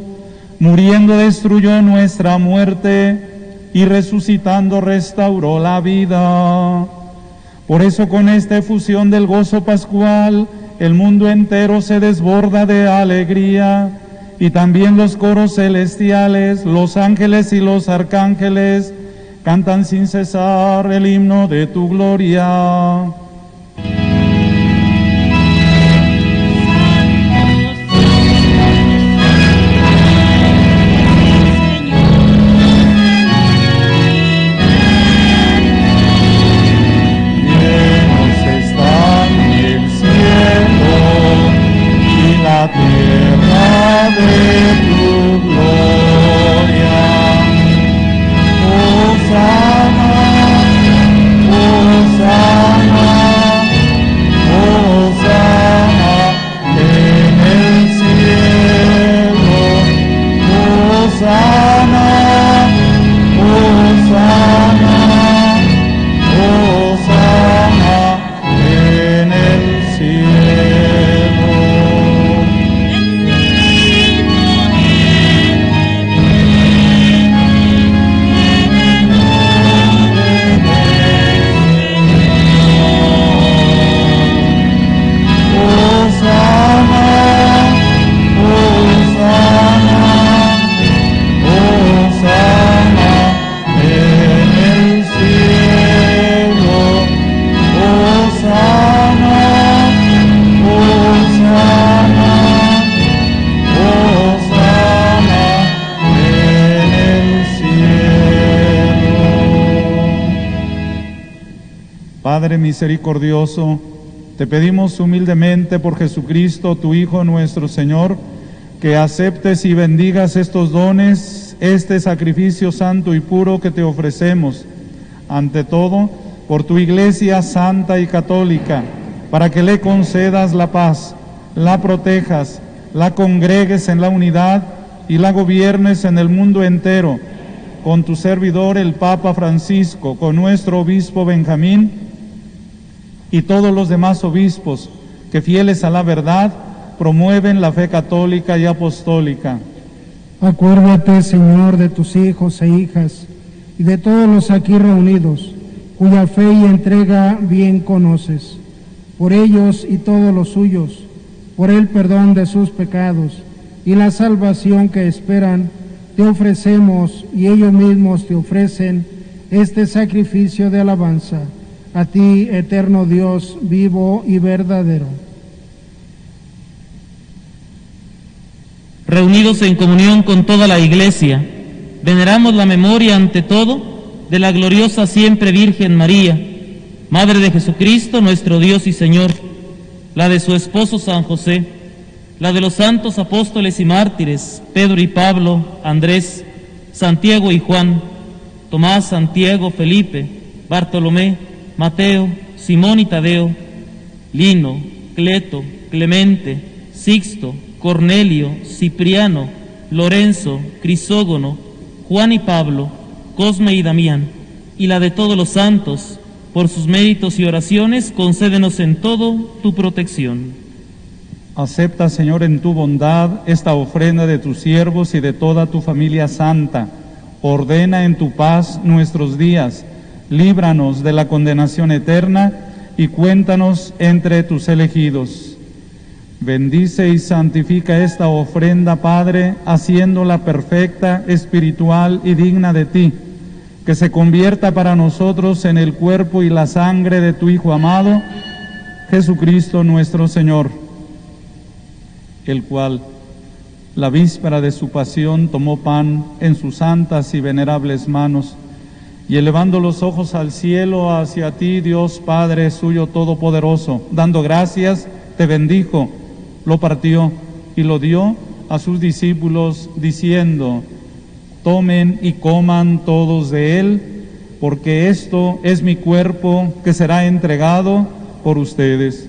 S2: muriendo destruyó nuestra muerte y resucitando restauró la vida. Por eso con esta efusión del gozo pascual, el mundo entero se desborda de alegría y también los coros celestiales, los ángeles y los arcángeles cantan sin cesar el himno de tu gloria. Misericordioso, te pedimos humildemente por Jesucristo, tu Hijo nuestro Señor, que aceptes y bendigas estos dones, este sacrificio santo y puro que te ofrecemos. Ante todo, por tu Iglesia santa y católica, para que le concedas la paz, la protejas, la congregues en la unidad y la gobiernes en el mundo entero, con tu servidor el Papa Francisco, con nuestro obispo Benjamín, y todos los demás obispos que fieles a la verdad promueven la fe católica y apostólica.
S16: Acuérdate, Señor, de tus hijos e hijas y de todos los aquí reunidos, cuya fe y entrega bien conoces. Por ellos y todos los suyos, por el perdón de sus pecados y la salvación que esperan, te ofrecemos y ellos mismos te ofrecen este sacrificio de alabanza a ti, eterno Dios, vivo y verdadero.
S3: Reunidos en comunión con toda la Iglesia, veneramos la memoria ante todo de la gloriosa siempre Virgen María, Madre de Jesucristo, nuestro Dios y Señor, la de su esposo San José, la de los santos apóstoles y mártires, Pedro y Pablo, Andrés, Santiago y Juan, Tomás, Santiago, Felipe, Bartolomé, Mateo, Simón y Tadeo, Lino, Cleto, Clemente, Sixto, Cornelio, Cipriano, Lorenzo, Crisógono, Juan y Pablo, Cosme y Damián, y la de todos los santos, por sus méritos y oraciones, concédenos en todo tu protección.
S2: Acepta, Señor, en tu bondad esta ofrenda de tus siervos y de toda tu familia santa. Ordena en tu paz nuestros días. Líbranos de la condenación eterna y cuéntanos entre tus elegidos. Bendice y santifica esta ofrenda, Padre, haciéndola perfecta, espiritual y digna de ti, que se convierta para nosotros en el cuerpo y la sangre de tu Hijo amado, Jesucristo nuestro Señor, el cual, la víspera de su pasión, tomó pan en sus santas y venerables manos, Y elevando los ojos al cielo hacia ti, Dios Padre suyo todopoderoso, dando gracias, te bendijo, lo partió y lo dio a sus discípulos, diciendo, tomen y coman todos de él, porque esto es mi cuerpo que será entregado por ustedes.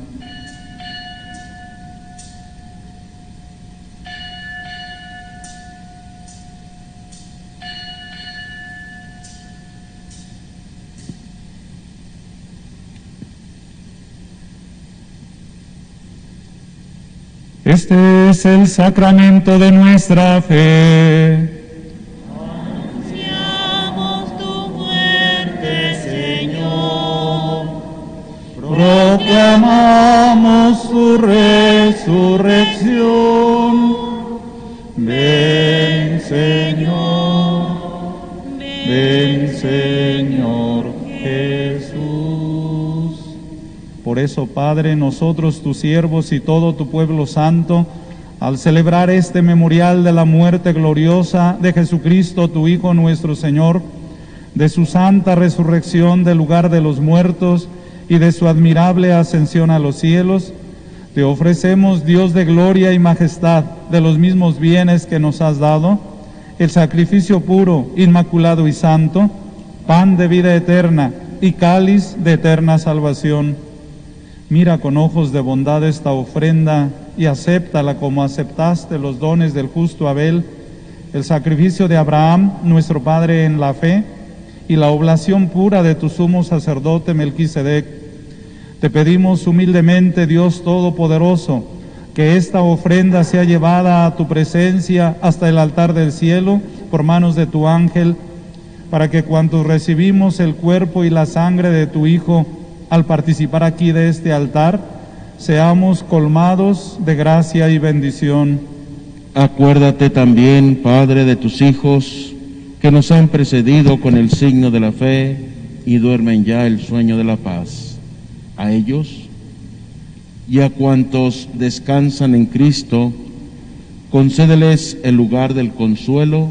S2: Este es el sacramento de nuestra fe. Padre, nosotros, tus siervos y todo tu pueblo santo, al celebrar este memorial de la muerte gloriosa de Jesucristo, tu Hijo nuestro Señor, de su santa resurrección del lugar de los muertos y de su admirable ascensión a los cielos, te ofrecemos, Dios de gloria y majestad, de los mismos bienes que nos has dado, el sacrificio puro, inmaculado y santo, pan de vida eterna y cáliz de eterna salvación. Mira con ojos de bondad esta ofrenda y acéptala como aceptaste los dones del justo Abel, el sacrificio de Abraham, nuestro Padre en la fe, y la oblación pura de tu sumo sacerdote Melquisedec. Te pedimos humildemente, Dios Todopoderoso, que esta ofrenda sea llevada a tu presencia hasta el altar del cielo por manos de tu ángel, para que cuando recibimos el cuerpo y la sangre de tu Hijo, al participar aquí de este altar, seamos colmados de gracia y bendición.
S17: Acuérdate también, Padre, de tus hijos que nos han precedido con el signo de la fe y duermen ya el sueño de la paz. A ellos y a cuantos descansan en Cristo, concédeles el lugar del consuelo,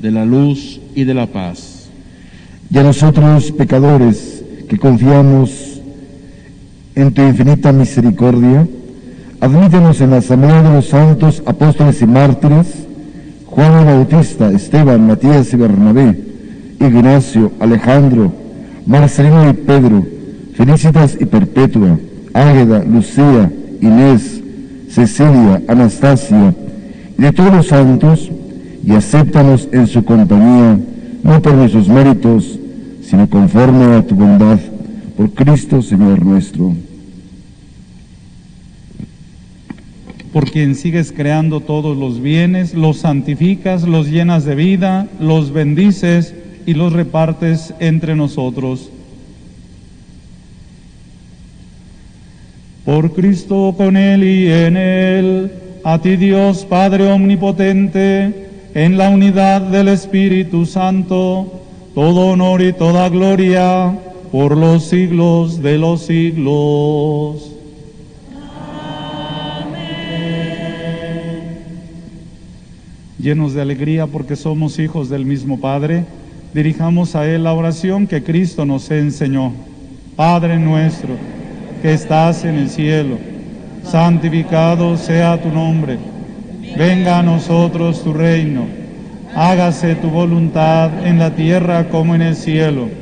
S17: de la luz y de la paz.
S18: Y a nosotros, pecadores, que confiamos en tu infinita misericordia, admítenos en la asamblea de los santos apóstoles y mártires, Juan Bautista, Esteban, Matías y Bernabé, Ignacio, Alejandro, Marcelino y Pedro, Felicitas y Perpetua, Águeda, Lucía, Inés, Cecilia, Anastasia, y de todos los santos, y acéptanos en su compañía, no por nuestros méritos, sino conforme a tu bondad, por Cristo Señor nuestro.
S2: por quien sigues creando todos los bienes, los santificas, los llenas de vida, los bendices y los repartes entre nosotros. Por Cristo con Él y en Él, a ti Dios Padre Omnipotente, en la unidad del Espíritu Santo, todo honor y toda gloria por los siglos de los siglos. llenos de alegría porque somos hijos del mismo Padre, dirijamos a Él la oración que Cristo nos enseñó. Padre nuestro, que estás en el cielo, santificado sea tu nombre. Venga a nosotros tu reino. Hágase tu voluntad en la tierra como en el cielo.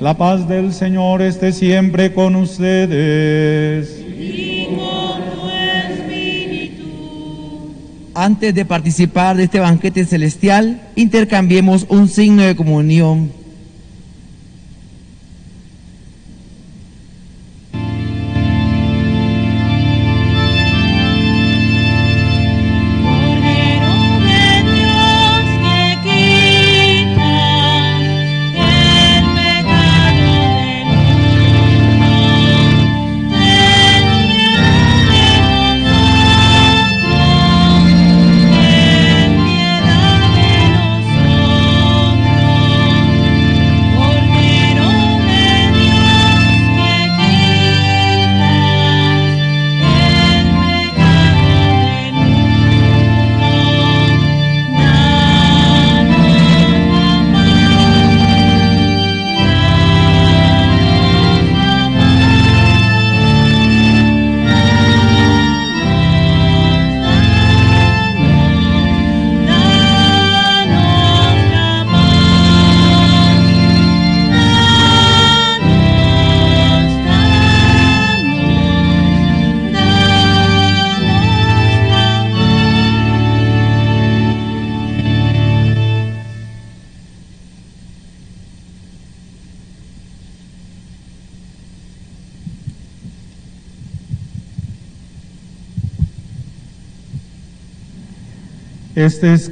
S2: la paz del Señor esté siempre con ustedes.
S13: Antes de participar de este banquete celestial, intercambiemos un signo de comunión.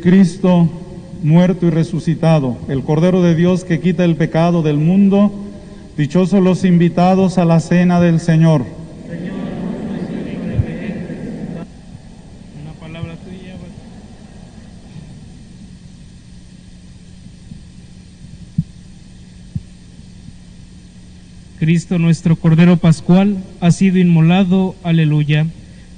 S2: Cristo muerto y resucitado, el Cordero de Dios que quita el pecado del mundo. Dichosos los invitados a la cena del Señor.
S1: Cristo nuestro Cordero Pascual ha sido inmolado, aleluya.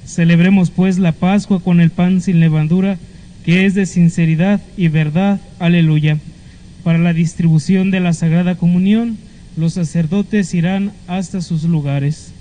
S1: Celebremos pues la Pascua con el pan sin levadura, que es de sinceridad y verdad, aleluya. Para la distribución de la Sagrada Comunión, los sacerdotes irán hasta sus lugares.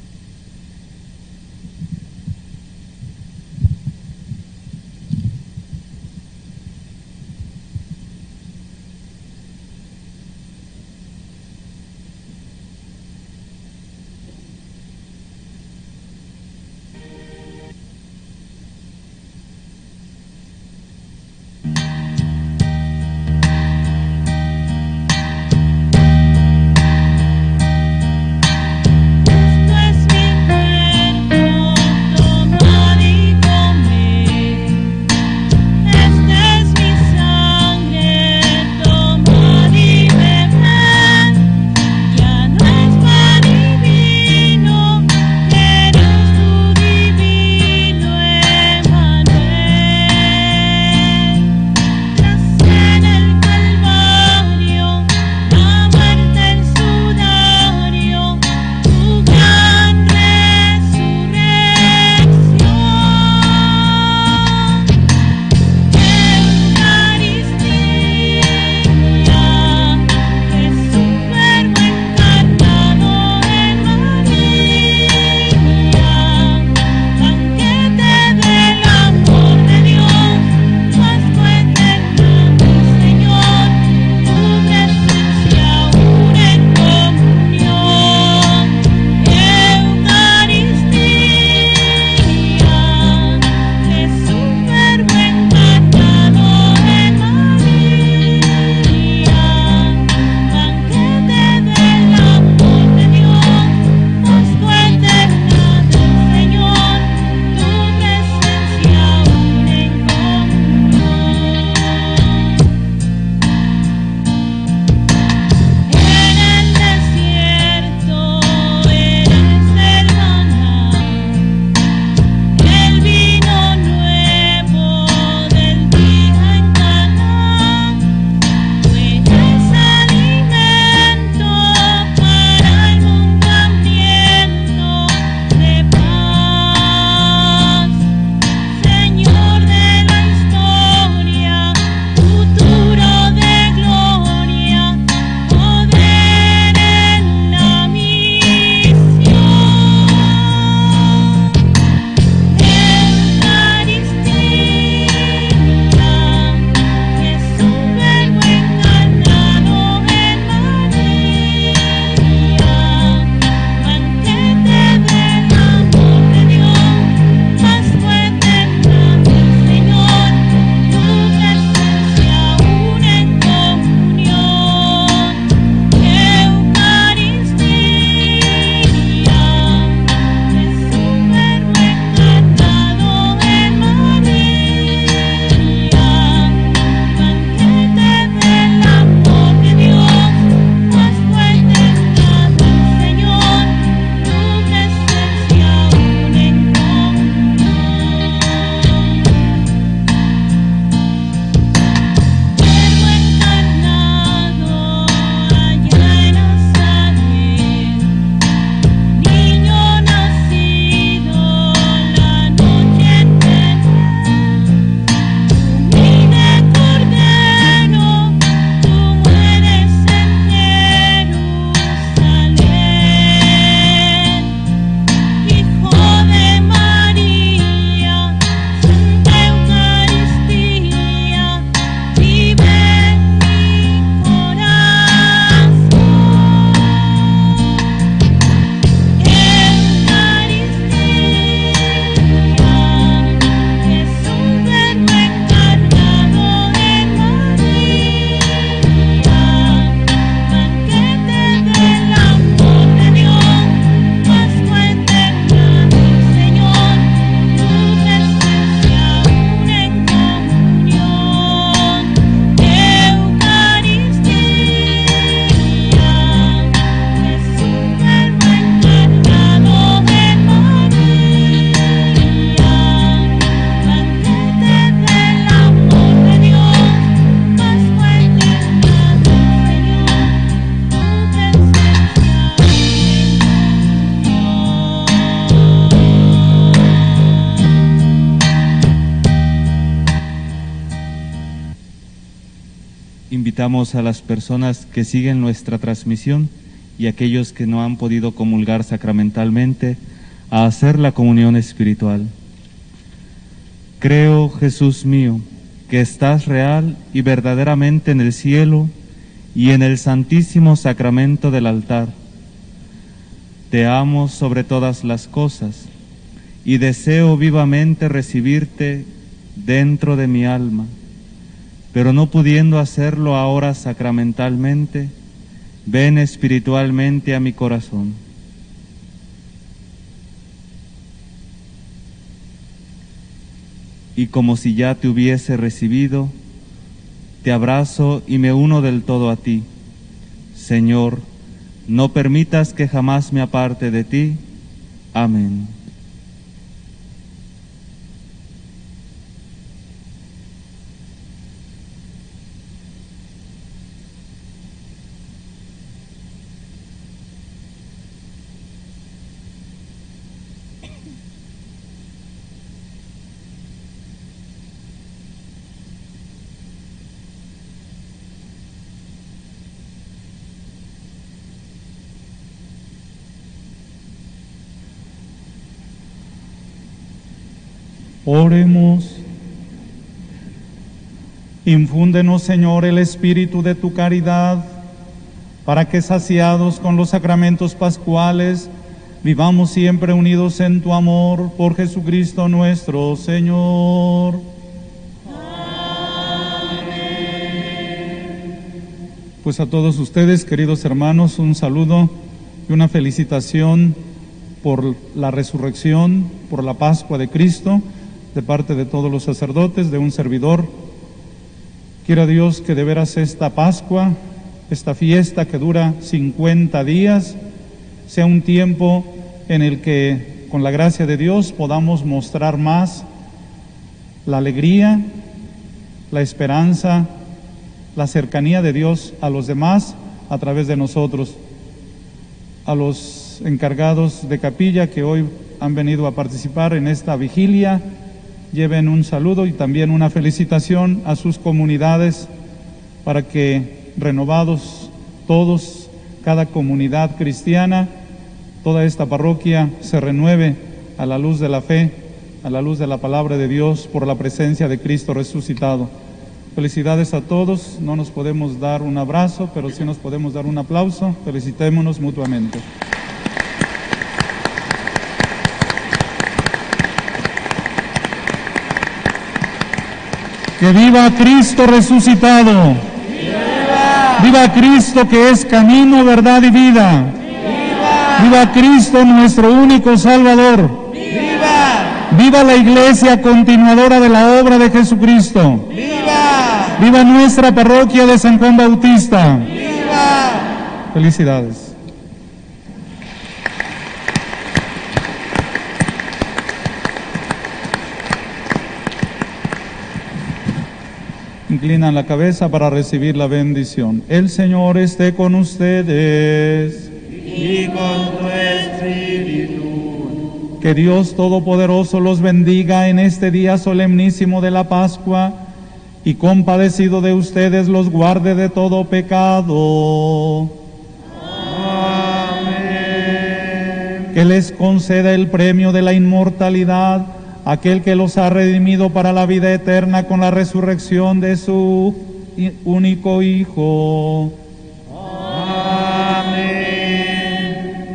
S19: A las personas que siguen nuestra transmisión y aquellos que no han podido comulgar sacramentalmente a hacer la comunión espiritual. Creo, Jesús mío, que estás real y verdaderamente en el cielo y en el santísimo sacramento del altar. Te amo sobre todas las cosas y deseo vivamente recibirte dentro de mi alma, pero no pudiendo hacerlo ahora sacramentalmente, ven espiritualmente a mi corazón. Y como si ya te hubiese recibido, te abrazo y me uno del todo a ti. Señor, no permitas que jamás me aparte de ti. Amén.
S2: Oremos. Infúndenos, Señor, el espíritu de tu caridad, para que saciados con los sacramentos pascuales, vivamos siempre unidos en tu amor por Jesucristo nuestro Señor. Pues a todos ustedes, queridos hermanos, un saludo y una felicitación por la resurrección, por la Pascua de Cristo de parte de todos los sacerdotes, de un servidor. Quiera Dios que de veras esta Pascua, esta fiesta que dura 50 días, sea un tiempo en el que con la gracia de Dios podamos mostrar más la alegría, la esperanza, la cercanía de Dios a los demás a través de nosotros. A los encargados de capilla que hoy han venido a participar en esta vigilia, lleven un saludo y también una felicitación a sus comunidades para que renovados todos, cada comunidad cristiana, toda esta parroquia se renueve a la luz de la fe, a la luz de la palabra de Dios por la presencia de Cristo resucitado. Felicidades a todos, no nos podemos dar un abrazo, pero sí nos podemos dar un aplauso, felicitémonos mutuamente. Que viva Cristo resucitado. Viva. Cristo que es camino, verdad y vida. Viva. Cristo nuestro único Salvador.
S4: ¡Viva!
S2: Viva la iglesia continuadora de la obra de Jesucristo.
S4: ¡Viva!
S2: Viva nuestra parroquia de San Juan Bautista.
S4: ¡Viva!
S2: Felicidades. Inclinan la cabeza para recibir la bendición. El Señor esté con ustedes.
S9: y con tu espíritu.
S2: Que Dios Todopoderoso los bendiga en este día solemnísimo de la Pascua y compadecido de ustedes los guarde de todo pecado. Que les conceda el premio de la inmortalidad, aquel que los ha redimido para la vida eterna con la resurrección de su único Hijo.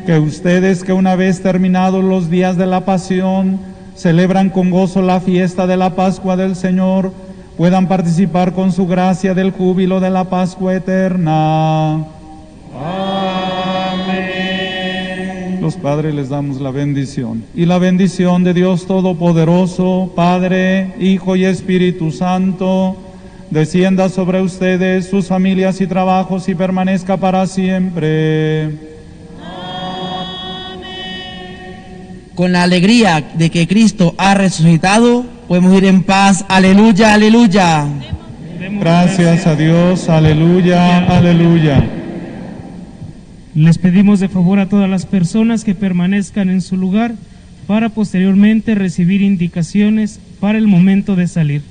S2: Que ustedes que una vez terminados los días de la pasión, celebran con gozo la fiesta de la Pascua del Señor, puedan participar con su gracia del júbilo de la Pascua eterna. Los padres les damos la bendición. Y la bendición de Dios Todopoderoso, Padre, Hijo y Espíritu Santo, descienda sobre ustedes, sus familias y trabajos y permanezca para siempre.
S13: Con la alegría de que Cristo ha resucitado, podemos ir en paz. Aleluya, aleluya.
S2: Gracias a Dios, aleluya, aleluya.
S1: Les pedimos de favor a todas las personas que permanezcan en su lugar para posteriormente recibir indicaciones para el momento de salir.